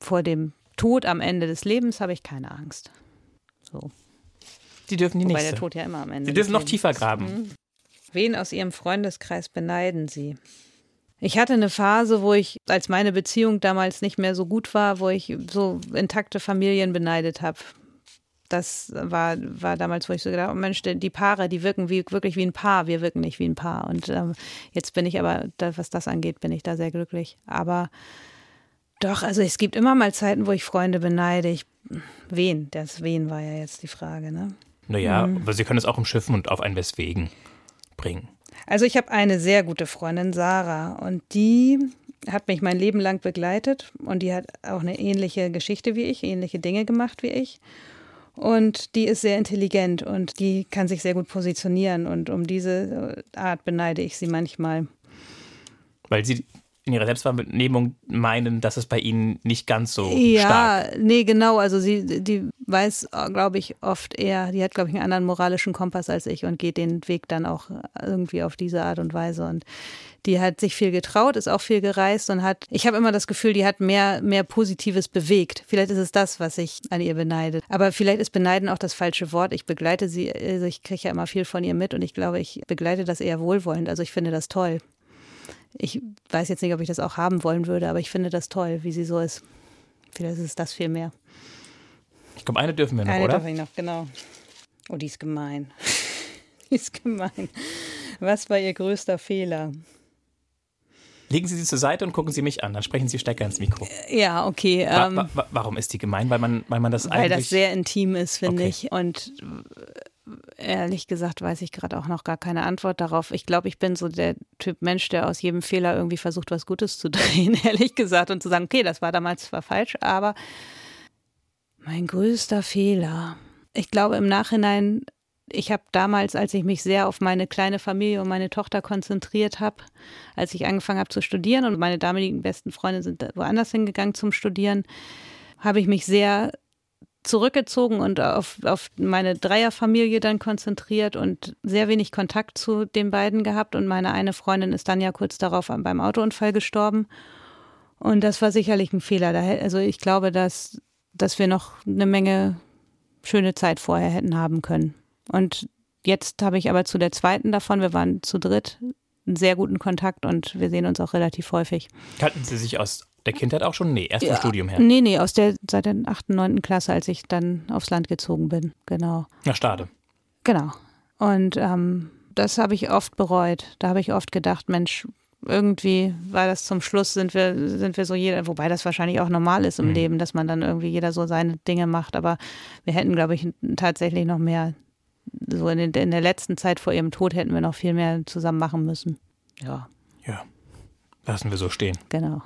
Vor dem Tod am Ende des Lebens habe ich keine Angst. So. Die dürfen die nicht. Weil der Tod ja immer am Ende. Sie dürfen noch tiefer graben. Mhm. Wen aus Ihrem Freundeskreis beneiden Sie? Ich hatte eine Phase, wo ich, als meine Beziehung damals nicht mehr so gut war, wo ich so intakte Familien beneidet habe. Das war, war damals, wo ich so gedacht habe, Mensch, die Paare, die wirken wie, wirklich wie ein Paar, wir wirken nicht wie ein Paar. Und ähm, jetzt bin ich aber, was das angeht, bin ich da sehr glücklich. Aber doch, also es gibt immer mal Zeiten, wo ich Freunde beneide. Ich, wen? Das Wen war ja jetzt die Frage, ne? Naja, mhm. aber Sie können es auch umschiffen und auf ein Weswegen bringen. Also ich habe eine sehr gute Freundin, Sarah, und die hat mich mein Leben lang begleitet und die hat auch eine ähnliche Geschichte wie ich, ähnliche Dinge gemacht wie ich. Und die ist sehr intelligent und die kann sich sehr gut positionieren. Und um diese Art beneide ich sie manchmal. Weil sie in ihrer Selbstwahrnehmung meinen, dass es bei ihnen nicht ganz so ja, stark. Ja, nee, genau. Also sie, die weiß, glaube ich, oft eher, die hat, glaube ich, einen anderen moralischen Kompass als ich und geht den Weg dann auch irgendwie auf diese Art und Weise. Und die hat sich viel getraut, ist auch viel gereist und hat, ich habe immer das Gefühl, die hat mehr, mehr Positives bewegt. Vielleicht ist es das, was ich an ihr beneide. Aber vielleicht ist beneiden auch das falsche Wort. Ich begleite sie, also ich kriege ja immer viel von ihr mit und ich glaube, ich begleite das eher wohlwollend. Also ich finde das toll. Ich weiß jetzt nicht, ob ich das auch haben wollen würde, aber ich finde das toll, wie sie so ist. Vielleicht ist es das viel mehr. Ich glaube, eine dürfen wir noch, eine oder? Eine dürfen wir noch, genau. Oh, die ist gemein. die ist gemein. Was war Ihr größter Fehler? Legen Sie sie zur Seite und gucken Sie mich an, dann sprechen Sie stärker ins Mikro. Ja, okay. Wa wa ähm, warum ist die gemein? Weil man, weil man das weil eigentlich. Weil das sehr intim ist, finde okay. ich. Und ehrlich gesagt weiß ich gerade auch noch gar keine Antwort darauf. Ich glaube, ich bin so der Typ Mensch, der aus jedem Fehler irgendwie versucht, was Gutes zu drehen, ehrlich gesagt, und zu sagen, okay, das war damals zwar falsch, aber mein größter Fehler. Ich glaube im Nachhinein, ich habe damals, als ich mich sehr auf meine kleine Familie und meine Tochter konzentriert habe, als ich angefangen habe zu studieren und meine damaligen besten Freunde sind woanders hingegangen zum Studieren, habe ich mich sehr zurückgezogen und auf, auf meine Dreierfamilie dann konzentriert und sehr wenig Kontakt zu den beiden gehabt. Und meine eine Freundin ist dann ja kurz darauf beim Autounfall gestorben. Und das war sicherlich ein Fehler. Also ich glaube, dass, dass wir noch eine Menge schöne Zeit vorher hätten haben können. Und jetzt habe ich aber zu der zweiten davon, wir waren zu dritt, einen sehr guten Kontakt und wir sehen uns auch relativ häufig. Kannten Sie sich aus der Kindheit auch schon? Nee, erst ja. vom Studium her. Nee, nee, aus der, seit der 8., 9. Klasse, als ich dann aufs Land gezogen bin. Genau. Nach Stade. Genau. Und ähm, das habe ich oft bereut. Da habe ich oft gedacht, Mensch, irgendwie war das zum Schluss, sind wir, sind wir so jeder, wobei das wahrscheinlich auch normal ist im mhm. Leben, dass man dann irgendwie jeder so seine Dinge macht. Aber wir hätten, glaube ich, tatsächlich noch mehr, so in, den, in der letzten Zeit vor ihrem Tod hätten wir noch viel mehr zusammen machen müssen. Ja. Ja. Lassen wir so stehen. Genau.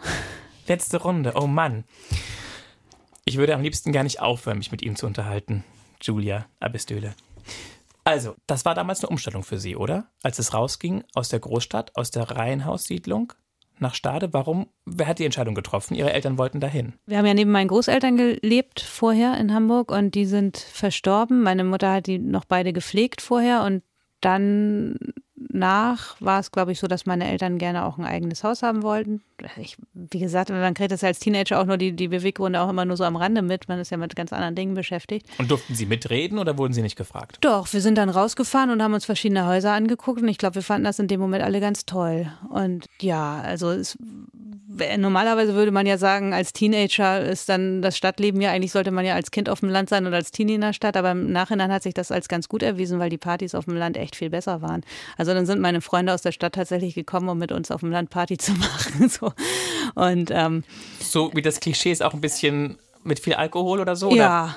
Letzte Runde. Oh Mann. Ich würde am liebsten gar nicht aufhören, mich mit ihm zu unterhalten. Julia Abestöhle. Also, das war damals eine Umstellung für Sie, oder? Als es rausging aus der Großstadt, aus der Reihenhaussiedlung nach Stade. Warum? Wer hat die Entscheidung getroffen? Ihre Eltern wollten dahin. Wir haben ja neben meinen Großeltern gelebt vorher in Hamburg und die sind verstorben. Meine Mutter hat die noch beide gepflegt vorher und dann nach war es, glaube ich, so, dass meine Eltern gerne auch ein eigenes Haus haben wollten. Ich, wie gesagt, man kriegt das als Teenager auch nur die, die Beweggründe auch immer nur so am Rande mit. Man ist ja mit ganz anderen Dingen beschäftigt. Und durften Sie mitreden oder wurden Sie nicht gefragt? Doch, wir sind dann rausgefahren und haben uns verschiedene Häuser angeguckt und ich glaube, wir fanden das in dem Moment alle ganz toll. Und ja, also es, normalerweise würde man ja sagen, als Teenager ist dann das Stadtleben ja, eigentlich sollte man ja als Kind auf dem Land sein und als Teenie in der Stadt, aber im Nachhinein hat sich das als ganz gut erwiesen, weil die Partys auf dem Land echt viel besser waren. Also dann sind meine Freunde aus der Stadt tatsächlich gekommen, um mit uns auf dem Land Party zu machen. So. Und ähm, so wie das Klischee ist auch ein bisschen mit viel Alkohol oder so? Ja, oder?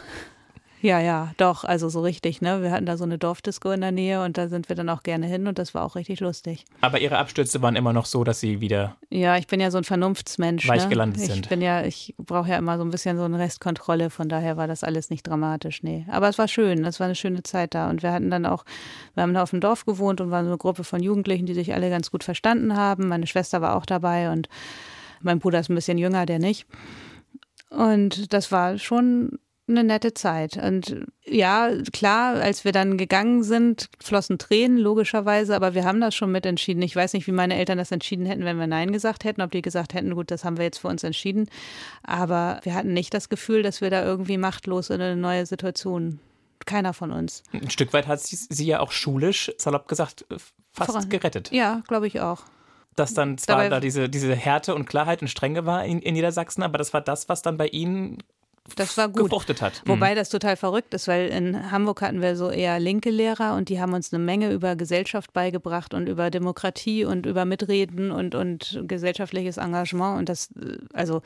Ja, ja, doch, also so richtig, ne? Wir hatten da so eine Dorfdisco in der Nähe und da sind wir dann auch gerne hin und das war auch richtig lustig. Aber ihre Abstürze waren immer noch so, dass sie wieder Ja, ich bin ja so ein Vernunftsmensch. Weich ne? gelandet ich sind. bin ja, ich brauche ja immer so ein bisschen so eine Restkontrolle, von daher war das alles nicht dramatisch, nee. Aber es war schön, es war eine schöne Zeit da und wir hatten dann auch, wir haben da auf dem Dorf gewohnt und waren so eine Gruppe von Jugendlichen, die sich alle ganz gut verstanden haben. Meine Schwester war auch dabei und mein Bruder ist ein bisschen jünger, der nicht. Und das war schon eine nette Zeit. Und ja, klar, als wir dann gegangen sind, flossen Tränen, logischerweise, aber wir haben das schon mitentschieden. Ich weiß nicht, wie meine Eltern das entschieden hätten, wenn wir Nein gesagt hätten, ob die gesagt hätten, gut, das haben wir jetzt für uns entschieden. Aber wir hatten nicht das Gefühl, dass wir da irgendwie machtlos in eine neue Situation. Keiner von uns. Ein Stück weit hat sie, sie ja auch schulisch, salopp gesagt, fast Voran. gerettet. Ja, glaube ich auch dass dann zwar Dabei, da diese, diese Härte und Klarheit und Strenge war in, in Niedersachsen, aber das war das, was dann bei Ihnen das war gut. gefruchtet hat. Wobei mhm. das total verrückt ist, weil in Hamburg hatten wir so eher linke Lehrer und die haben uns eine Menge über Gesellschaft beigebracht und über Demokratie und über Mitreden und, und gesellschaftliches Engagement und das, äh, also.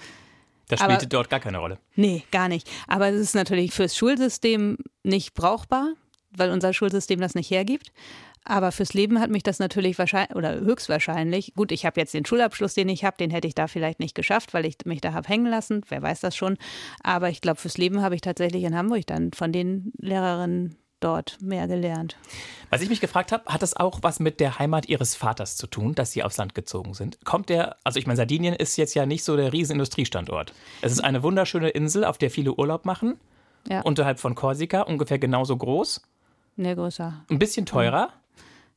Das spielte aber, dort gar keine Rolle. Nee, gar nicht. Aber es ist natürlich fürs Schulsystem nicht brauchbar, weil unser Schulsystem das nicht hergibt. Aber fürs Leben hat mich das natürlich wahrscheinlich oder höchstwahrscheinlich, gut, ich habe jetzt den Schulabschluss, den ich habe, den hätte ich da vielleicht nicht geschafft, weil ich mich da habe hängen lassen, wer weiß das schon. Aber ich glaube, fürs Leben habe ich tatsächlich in Hamburg dann von den Lehrerinnen dort mehr gelernt. Was ich mich gefragt habe, hat das auch was mit der Heimat Ihres Vaters zu tun, dass Sie aufs Land gezogen sind? Kommt der, also ich meine, Sardinien ist jetzt ja nicht so der riesen Industriestandort. Es ist eine wunderschöne Insel, auf der viele Urlaub machen, ja. unterhalb von Korsika, ungefähr genauso groß. Nee, größer. Ein bisschen teurer.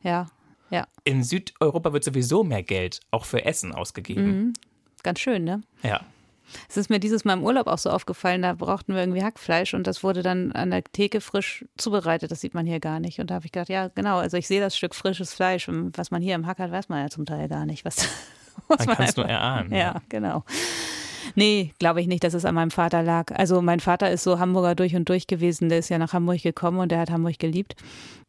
Ja, ja. In Südeuropa wird sowieso mehr Geld auch für Essen ausgegeben. Mhm. Ganz schön, ne? Ja. Es ist mir dieses Mal im Urlaub auch so aufgefallen, da brauchten wir irgendwie Hackfleisch und das wurde dann an der Theke frisch zubereitet. Das sieht man hier gar nicht. Und da habe ich gedacht, ja, genau, also ich sehe das Stück frisches Fleisch. Und was man hier im Hack hat, weiß man ja zum Teil gar nicht. Was, was man kannst du erahnen. Ja, ja. genau. Nee, glaube ich nicht, dass es an meinem Vater lag. Also mein Vater ist so Hamburger durch und durch gewesen. Der ist ja nach Hamburg gekommen und der hat Hamburg geliebt.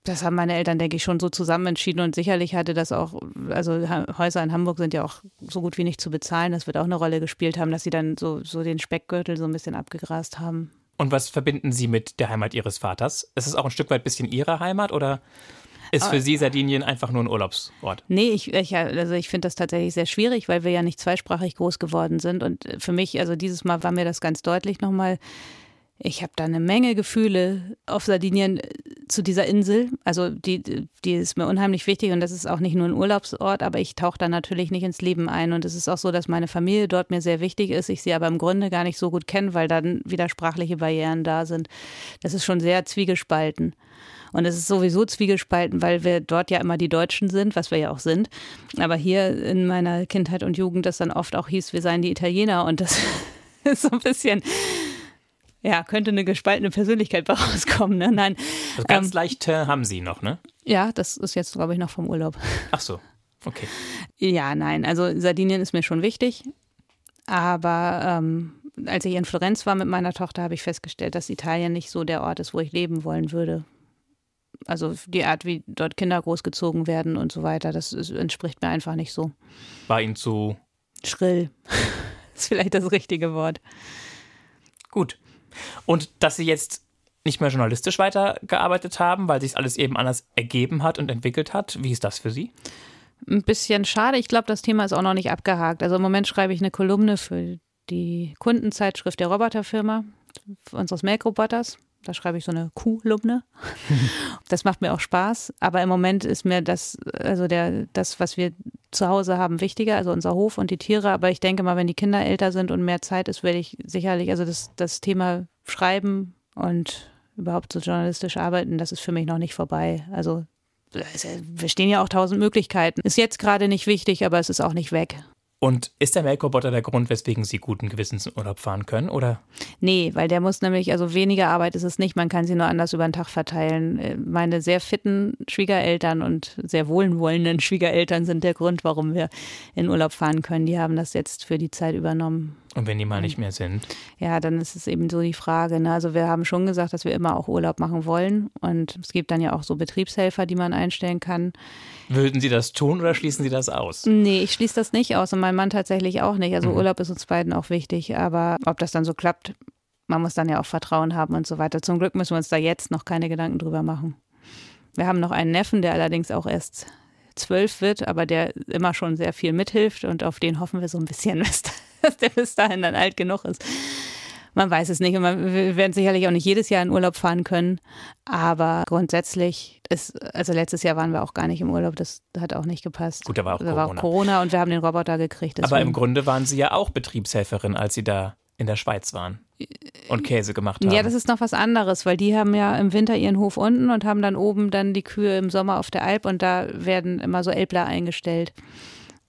Das haben meine Eltern, denke ich, schon so zusammen entschieden und sicherlich hatte das auch, also Häuser in Hamburg sind ja auch so gut wie nicht zu bezahlen. Das wird auch eine Rolle gespielt haben, dass sie dann so, so den Speckgürtel so ein bisschen abgegrast haben. Und was verbinden Sie mit der Heimat Ihres Vaters? Ist es auch ein Stück weit bisschen Ihre Heimat oder ist für Sie Sardinien einfach nur ein Urlaubsort? Nee, ich, ich, also ich finde das tatsächlich sehr schwierig, weil wir ja nicht zweisprachig groß geworden sind. Und für mich, also dieses Mal war mir das ganz deutlich nochmal. Ich habe da eine Menge Gefühle auf Sardinien äh, zu dieser Insel. Also die, die ist mir unheimlich wichtig und das ist auch nicht nur ein Urlaubsort, aber ich tauche da natürlich nicht ins Leben ein. Und es ist auch so, dass meine Familie dort mir sehr wichtig ist. Ich sie aber im Grunde gar nicht so gut kenne, weil dann widersprachliche Barrieren da sind. Das ist schon sehr zwiegespalten. Und es ist sowieso zwiegespalten, weil wir dort ja immer die Deutschen sind, was wir ja auch sind. Aber hier in meiner Kindheit und Jugend das dann oft auch hieß, wir seien die Italiener und das ist so ein bisschen ja, könnte eine gespaltene Persönlichkeit rauskommen. Ne? Nein. Also ganz ähm, leicht äh, haben Sie noch, ne? Ja, das ist jetzt, glaube ich, noch vom Urlaub. Ach so, okay. Ja, nein, also Sardinien ist mir schon wichtig. Aber ähm, als ich in Florenz war mit meiner Tochter, habe ich festgestellt, dass Italien nicht so der Ort ist, wo ich leben wollen würde also die Art, wie dort Kinder großgezogen werden und so weiter, das ist, entspricht mir einfach nicht so. War Ihnen zu schrill? ist vielleicht das richtige Wort. Gut. Und dass Sie jetzt nicht mehr journalistisch weitergearbeitet haben, weil sich alles eben anders ergeben hat und entwickelt hat. Wie ist das für Sie? Ein bisschen schade. Ich glaube, das Thema ist auch noch nicht abgehakt. Also im Moment schreibe ich eine Kolumne für die Kundenzeitschrift der Roboterfirma, unseres Make-Roboters. Da schreibe ich so eine Kuhlumne. das macht mir auch Spaß. Aber im Moment ist mir das, also der, das, was wir zu Hause haben, wichtiger, also unser Hof und die Tiere. Aber ich denke mal, wenn die Kinder älter sind und mehr Zeit ist, werde ich sicherlich, also das, das Thema Schreiben und überhaupt so journalistisch arbeiten, das ist für mich noch nicht vorbei. Also wir stehen ja auch tausend Möglichkeiten. Ist jetzt gerade nicht wichtig, aber es ist auch nicht weg. Und ist der Melkroboter der Grund, weswegen Sie guten Gewissens in Urlaub fahren können, oder? Nee, weil der muss nämlich, also weniger Arbeit ist es nicht, man kann sie nur anders über den Tag verteilen. Äh, meine sehr fitten Schwiegereltern und sehr wohlwollenden Schwiegereltern sind der Grund, warum wir in Urlaub fahren können. Die haben das jetzt für die Zeit übernommen. Und wenn die mal nicht mehr sind? Ja, dann ist es eben so die Frage. Ne? Also wir haben schon gesagt, dass wir immer auch Urlaub machen wollen. Und es gibt dann ja auch so Betriebshelfer, die man einstellen kann. Würden Sie das tun oder schließen Sie das aus? Nee, ich schließe das nicht aus und mein Mann tatsächlich auch nicht. Also mhm. Urlaub ist uns beiden auch wichtig. Aber ob das dann so klappt, man muss dann ja auch Vertrauen haben und so weiter. Zum Glück müssen wir uns da jetzt noch keine Gedanken drüber machen. Wir haben noch einen Neffen, der allerdings auch erst zwölf wird, aber der immer schon sehr viel mithilft und auf den hoffen wir so ein bisschen, dass der bis dahin dann alt genug ist. Man weiß es nicht und wir werden sicherlich auch nicht jedes Jahr in Urlaub fahren können, aber grundsätzlich ist, also letztes Jahr waren wir auch gar nicht im Urlaub, das hat auch nicht gepasst. Gut, da war auch, da Corona. War auch Corona und wir haben den Roboter gekriegt. Deswegen. Aber im Grunde waren Sie ja auch Betriebshelferin, als Sie da in der Schweiz waren und Käse gemacht haben. Ja, das ist noch was anderes, weil die haben ja im Winter ihren Hof unten und haben dann oben dann die Kühe im Sommer auf der Alp und da werden immer so Elbler eingestellt.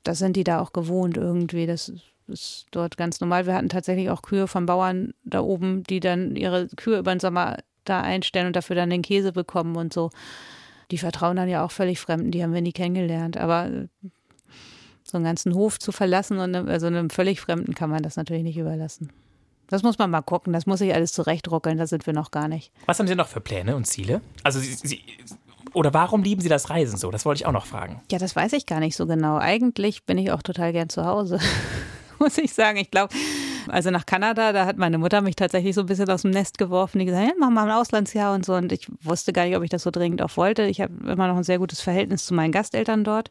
Das sind die da auch gewohnt irgendwie. Das ist dort ganz normal. Wir hatten tatsächlich auch Kühe von Bauern da oben, die dann ihre Kühe über den Sommer da einstellen und dafür dann den Käse bekommen und so. Die vertrauen dann ja auch völlig Fremden, die haben wir nie kennengelernt. Aber so einen ganzen Hof zu verlassen und also einem völlig Fremden kann man das natürlich nicht überlassen. Das muss man mal gucken, das muss sich alles zurechtruckeln, da sind wir noch gar nicht. Was haben Sie noch für Pläne und Ziele? Also Sie, Sie oder warum lieben Sie das Reisen so? Das wollte ich auch noch fragen. Ja, das weiß ich gar nicht so genau. Eigentlich bin ich auch total gern zu Hause. Muss ich sagen. Ich glaube, Also nach Kanada, da hat meine Mutter mich tatsächlich so ein bisschen aus dem Nest geworfen. Die gesagt, ja, mach mal ein Auslandsjahr und so. Und ich wusste gar nicht, ob ich das so dringend auch wollte. Ich habe immer noch ein sehr gutes Verhältnis zu meinen Gasteltern dort.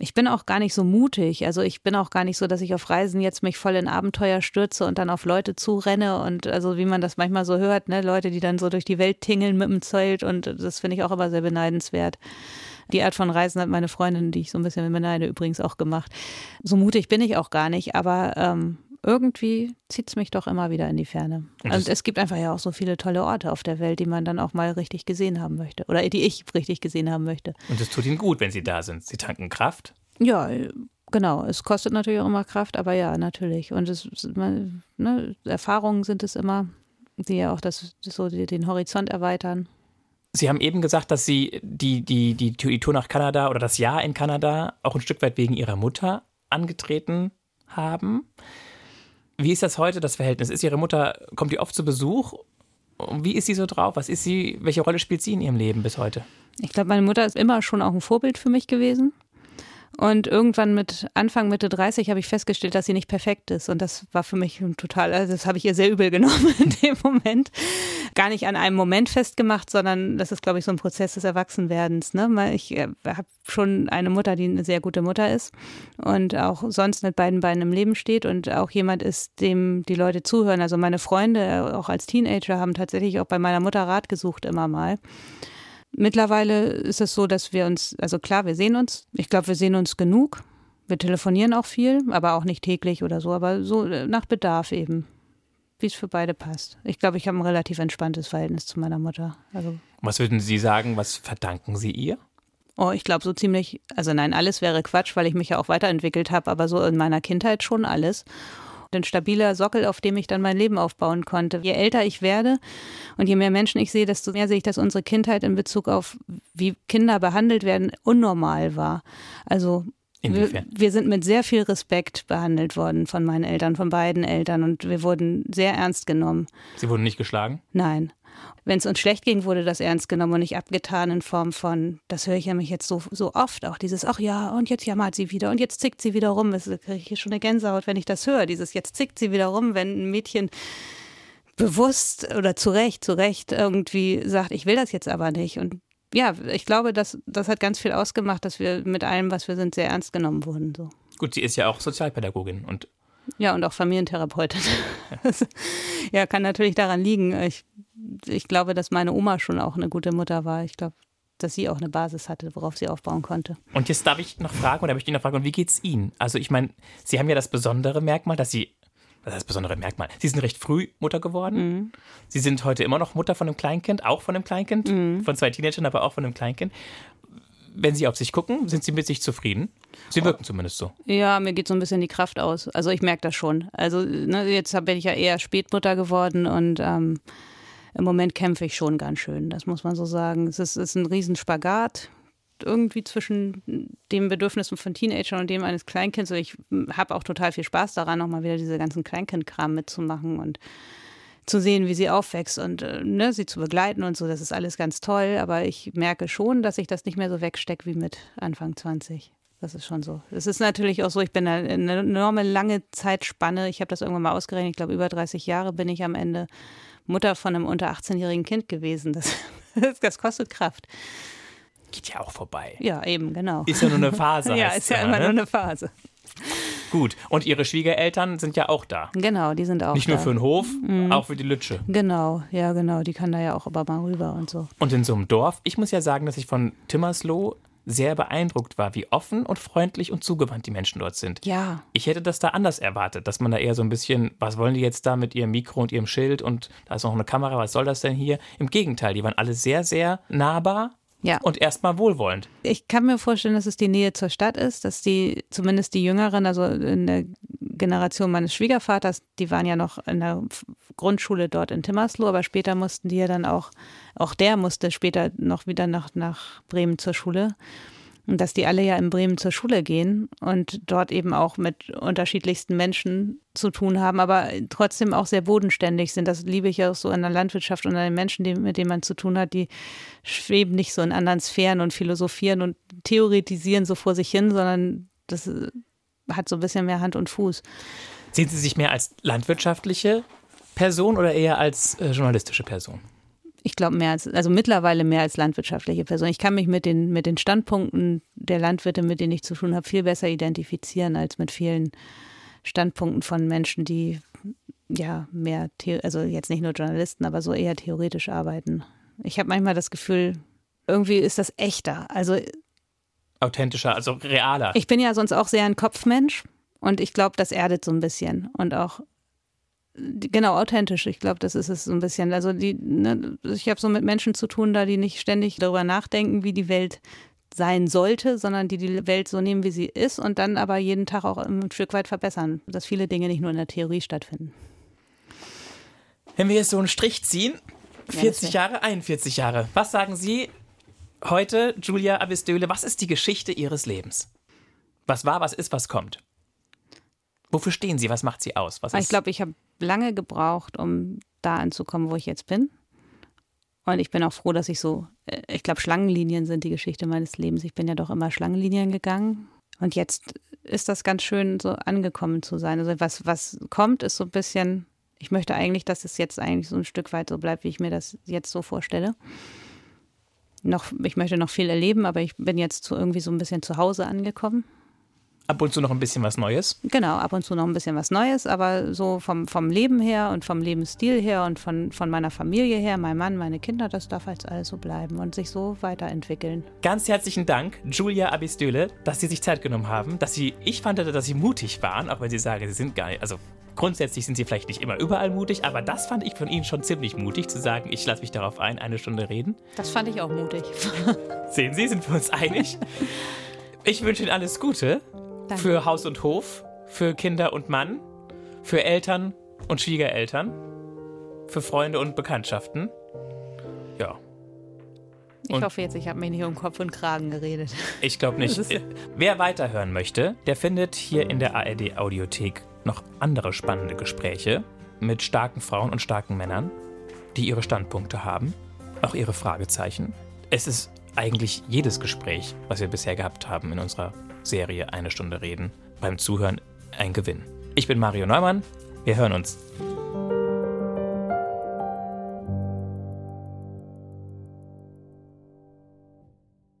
Ich bin auch gar nicht so mutig. Also ich bin auch gar nicht so, dass ich auf Reisen jetzt mich voll in Abenteuer stürze und dann auf Leute zurenne und also wie man das manchmal so hört, ne, Leute, die dann so durch die Welt tingeln mit dem Zelt und das finde ich auch immer sehr beneidenswert. Die Art von Reisen hat meine Freundin, die ich so ein bisschen beneide, übrigens auch gemacht. So mutig bin ich auch gar nicht, aber ähm, irgendwie zieht es mich doch immer wieder in die Ferne. Und, es gibt einfach ja auch so viele tolle Orte auf der Welt, die man dann auch mal richtig gesehen haben möchte. Oder die ich richtig gesehen haben möchte. Und es tut Ihnen gut, wenn Sie da sind. Sie tanken Kraft. Ja, genau. Es kostet natürlich auch immer Kraft, aber ja, natürlich. Und es, ne, Erfahrungen sind es immer, die ja auch das, so den Horizont erweitern. Sie haben eben gesagt, dass Sie die, die, die, die Tour nach Kanada oder das Jahr in Kanada auch ein Stück weit wegen Ihrer Mutter angetreten haben. Wie ist das heute, das Verhältnis? Ist Ihre Mutter, kommt die oft zu Besuch? Wie ist sie so drauf? Was ist sie, welche Rolle spielt sie in Ihrem Leben bis heute? Ich glaube, meine Mutter ist immer schon auch ein Vorbild für mich gewesen. Und irgendwann mit Anfang, Mitte 30 habe ich festgestellt, dass sie nicht perfekt ist. Und das war für mich total, also das habe ich ihr sehr übel genommen in dem Moment. Gar nicht an einem Moment festgemacht, sondern das ist, glaube ich, so ein Prozess des Erwachsenwerdens. Ne? Ich äh, habe schon eine Mutter, die eine sehr gute Mutter ist und auch sonst mit beiden Beinen im Leben steht und auch jemand ist, dem die Leute zuhören. Also meine Freunde, auch als Teenager, haben tatsächlich auch bei meiner Mutter Rat gesucht immer mal. Mittlerweile ist es so, dass wir uns, also klar, wir sehen uns. Ich glaube, wir sehen uns genug. Wir telefonieren auch viel, aber auch nicht täglich oder so, aber so äh, nach Bedarf eben, wie es für beide passt. Ich glaube, ich habe ein relativ entspanntes Verhältnis zu meiner Mutter. Also was würden Sie sagen, was verdanken Sie ihr? Oh, ich glaube so ziemlich, also nein, alles wäre Quatsch, weil ich mich ja auch weiterentwickelt habe, aber so in meiner Kindheit schon alles ein stabiler Sockel, auf dem ich dann mein Leben aufbauen konnte. Je älter ich werde und je mehr Menschen ich sehe, desto mehr sehe ich, dass unsere Kindheit in Bezug auf, wie Kinder behandelt werden, unnormal war. Also wir, wir, sind mit sehr viel Respekt behandelt worden von meinen Eltern, von beiden Eltern und wir wurden sehr ernst genommen. Sie wurden nicht geschlagen? Nein wenn es uns schlecht ging, wurde das ernst genommen und nicht abgetan in Form von, das höre ich ja mich jetzt so, so oft, auch dieses, ach ja, und jetzt jammert sie wieder und jetzt zickt sie wieder rum. Das kriege ich hier schon eine Gänsehaut, wenn ich das höre. Dieses, jetzt zickt sie wieder rum, wenn ein Mädchen bewusst oder zu Recht, zu Recht irgendwie sagt, ich will das jetzt aber nicht. Und ja, ich glaube, das, das hat ganz viel ausgemacht, dass wir mit allem, was wir sind, sehr ernst genommen wurden. So. Gut, sie ist ja auch Sozialpädagogin und ja, und auch Familientherapeutin. Ja. kann natürlich daran liegen. Ich ich glaube, dass meine Oma schon auch eine gute Mutter war. Ich glaube, dass sie auch eine Basis hatte, worauf sie aufbauen konnte. Und jetzt darf ich noch fragen, oder möchte ich noch fragen, und wie geht's Ihnen? Also ich meine, Sie haben ja das besondere Merkmal, dass Sie, was ist das besondere Merkmal? Sie sind recht früh Mutter geworden. Mhm. Sie sind heute immer noch Mutter von einem Kleinkind, auch von einem Kleinkind, mhm. von zwei Teenagern, aber auch von einem Kleinkind. Wenn Sie auf sich gucken, sind Sie mit sich zufrieden? Sie wirken zumindest so. Ja, mir geht so ein bisschen die Kraft aus. Also ich merke das schon. Also ne, jetzt bin ich ja eher Spätmutter geworden und ähm, im Moment kämpfe ich schon ganz schön, das muss man so sagen. Es ist, ist ein Riesenspagat irgendwie zwischen den Bedürfnissen von Teenagern und dem eines Kleinkinds. Und ich habe auch total viel Spaß daran, nochmal wieder diese ganzen Kleinkind-Kram mitzumachen und zu sehen, wie sie aufwächst und äh, ne, sie zu begleiten und so. Das ist alles ganz toll. Aber ich merke schon, dass ich das nicht mehr so wegstecke wie mit Anfang 20. Das ist schon so. Es ist natürlich auch so, ich bin eine enorme lange Zeitspanne. Ich habe das irgendwann mal ausgerechnet. Ich glaube, über 30 Jahre bin ich am Ende Mutter von einem unter 18-jährigen Kind gewesen. Das, das kostet Kraft. Geht ja auch vorbei. Ja, eben, genau. Ist ja nur eine Phase. ja, ist ja, immer ne? nur eine Phase. Gut, und Ihre Schwiegereltern sind ja auch da. Genau, die sind auch Nicht da. nur für den Hof, mhm. auch für die Lütsche. Genau, ja, genau. Die kann da ja auch aber mal rüber und so. Und in so einem Dorf, ich muss ja sagen, dass ich von Timmersloh sehr beeindruckt war, wie offen und freundlich und zugewandt die Menschen dort sind. Ja. Ich hätte das da anders erwartet, dass man da eher so ein bisschen, was wollen die jetzt da mit ihrem Mikro und ihrem Schild und da ist noch eine Kamera, was soll das denn hier? Im Gegenteil, die waren alle sehr, sehr nahbar ja. Und erstmal wohlwollend. Ich kann mir vorstellen, dass es die Nähe zur Stadt ist, dass die, zumindest die Jüngeren, also in der Generation meines Schwiegervaters, die waren ja noch in der Grundschule dort in Timmersloh, aber später mussten die ja dann auch, auch der musste später noch wieder nach, nach Bremen zur Schule dass die alle ja in Bremen zur Schule gehen und dort eben auch mit unterschiedlichsten Menschen zu tun haben, aber trotzdem auch sehr bodenständig sind. Das liebe ich ja auch so in der Landwirtschaft und an den Menschen, die, mit denen man zu tun hat, die schweben nicht so in anderen Sphären und philosophieren und theoretisieren so vor sich hin, sondern das hat so ein bisschen mehr Hand und Fuß. Sehen Sie sich mehr als landwirtschaftliche Person oder eher als äh, journalistische Person? Ich glaube mehr als, also mittlerweile mehr als landwirtschaftliche Person. Ich kann mich mit den, mit den Standpunkten der Landwirte, mit denen ich zu tun habe, viel besser identifizieren als mit vielen Standpunkten von Menschen, die ja mehr, also jetzt nicht nur Journalisten, aber so eher theoretisch arbeiten. Ich habe manchmal das Gefühl, irgendwie ist das echter. Also authentischer, also realer. Ich bin ja sonst auch sehr ein Kopfmensch und ich glaube, das erdet so ein bisschen und auch genau authentisch. Ich glaube, das ist es so ein bisschen. Also die, ne, ich habe so mit Menschen zu tun, da die nicht ständig darüber nachdenken, wie die Welt sein sollte, sondern die die Welt so nehmen, wie sie ist und dann aber jeden Tag auch ein Stück weit verbessern, dass viele Dinge nicht nur in der Theorie stattfinden. Wenn wir jetzt so einen Strich ziehen, 40 ja, Jahre, 41 Jahre, was sagen Sie heute, Julia Abistöle, was ist die Geschichte Ihres Lebens? Was war, was ist, was kommt? Wofür stehen Sie? Was macht Sie aus? Was ich glaube, ich habe lange gebraucht, um da anzukommen, wo ich jetzt bin. Und ich bin auch froh, dass ich so, äh, ich glaube, Schlangenlinien sind die Geschichte meines Lebens. Ich bin ja doch immer Schlangenlinien gegangen. Und jetzt ist das ganz schön, so angekommen zu sein. Also was, was kommt, ist so ein bisschen, ich möchte eigentlich, dass es jetzt eigentlich so ein Stück weit so bleibt, wie ich mir das jetzt so vorstelle. Noch, ich möchte noch viel erleben, aber ich bin jetzt so irgendwie so ein bisschen zu Hause angekommen. Ab und zu noch ein bisschen was Neues? Genau, ab und zu noch ein bisschen was Neues, aber so vom, vom Leben her und vom Lebensstil her und von, von meiner Familie her, mein Mann, meine Kinder, das darf jetzt alles so bleiben und sich so weiterentwickeln. Ganz herzlichen Dank, Julia Abistöle, dass Sie sich Zeit genommen haben, dass Sie, ich fand, dass Sie mutig waren, auch wenn Sie sagen, Sie sind gar nicht, also grundsätzlich sind Sie vielleicht nicht immer überall mutig, aber das fand ich von Ihnen schon ziemlich mutig, zu sagen, ich lasse mich darauf ein, eine Stunde reden. Das fand ich auch mutig. Sehen Sie, sind wir uns einig. Ich wünsche Ihnen alles Gute. Danke. Für Haus und Hof, für Kinder und Mann, für Eltern und Schwiegereltern, für Freunde und Bekanntschaften. Ja. Und ich hoffe jetzt, ich habe mich nicht um Kopf und Kragen geredet. Ich glaube nicht. Wer weiterhören möchte, der findet hier in der ARD Audiothek noch andere spannende Gespräche mit starken Frauen und starken Männern, die ihre Standpunkte haben, auch ihre Fragezeichen. Es ist eigentlich jedes Gespräch, was wir bisher gehabt haben in unserer Serie Eine Stunde reden, beim Zuhören ein Gewinn. Ich bin Mario Neumann. Wir hören uns.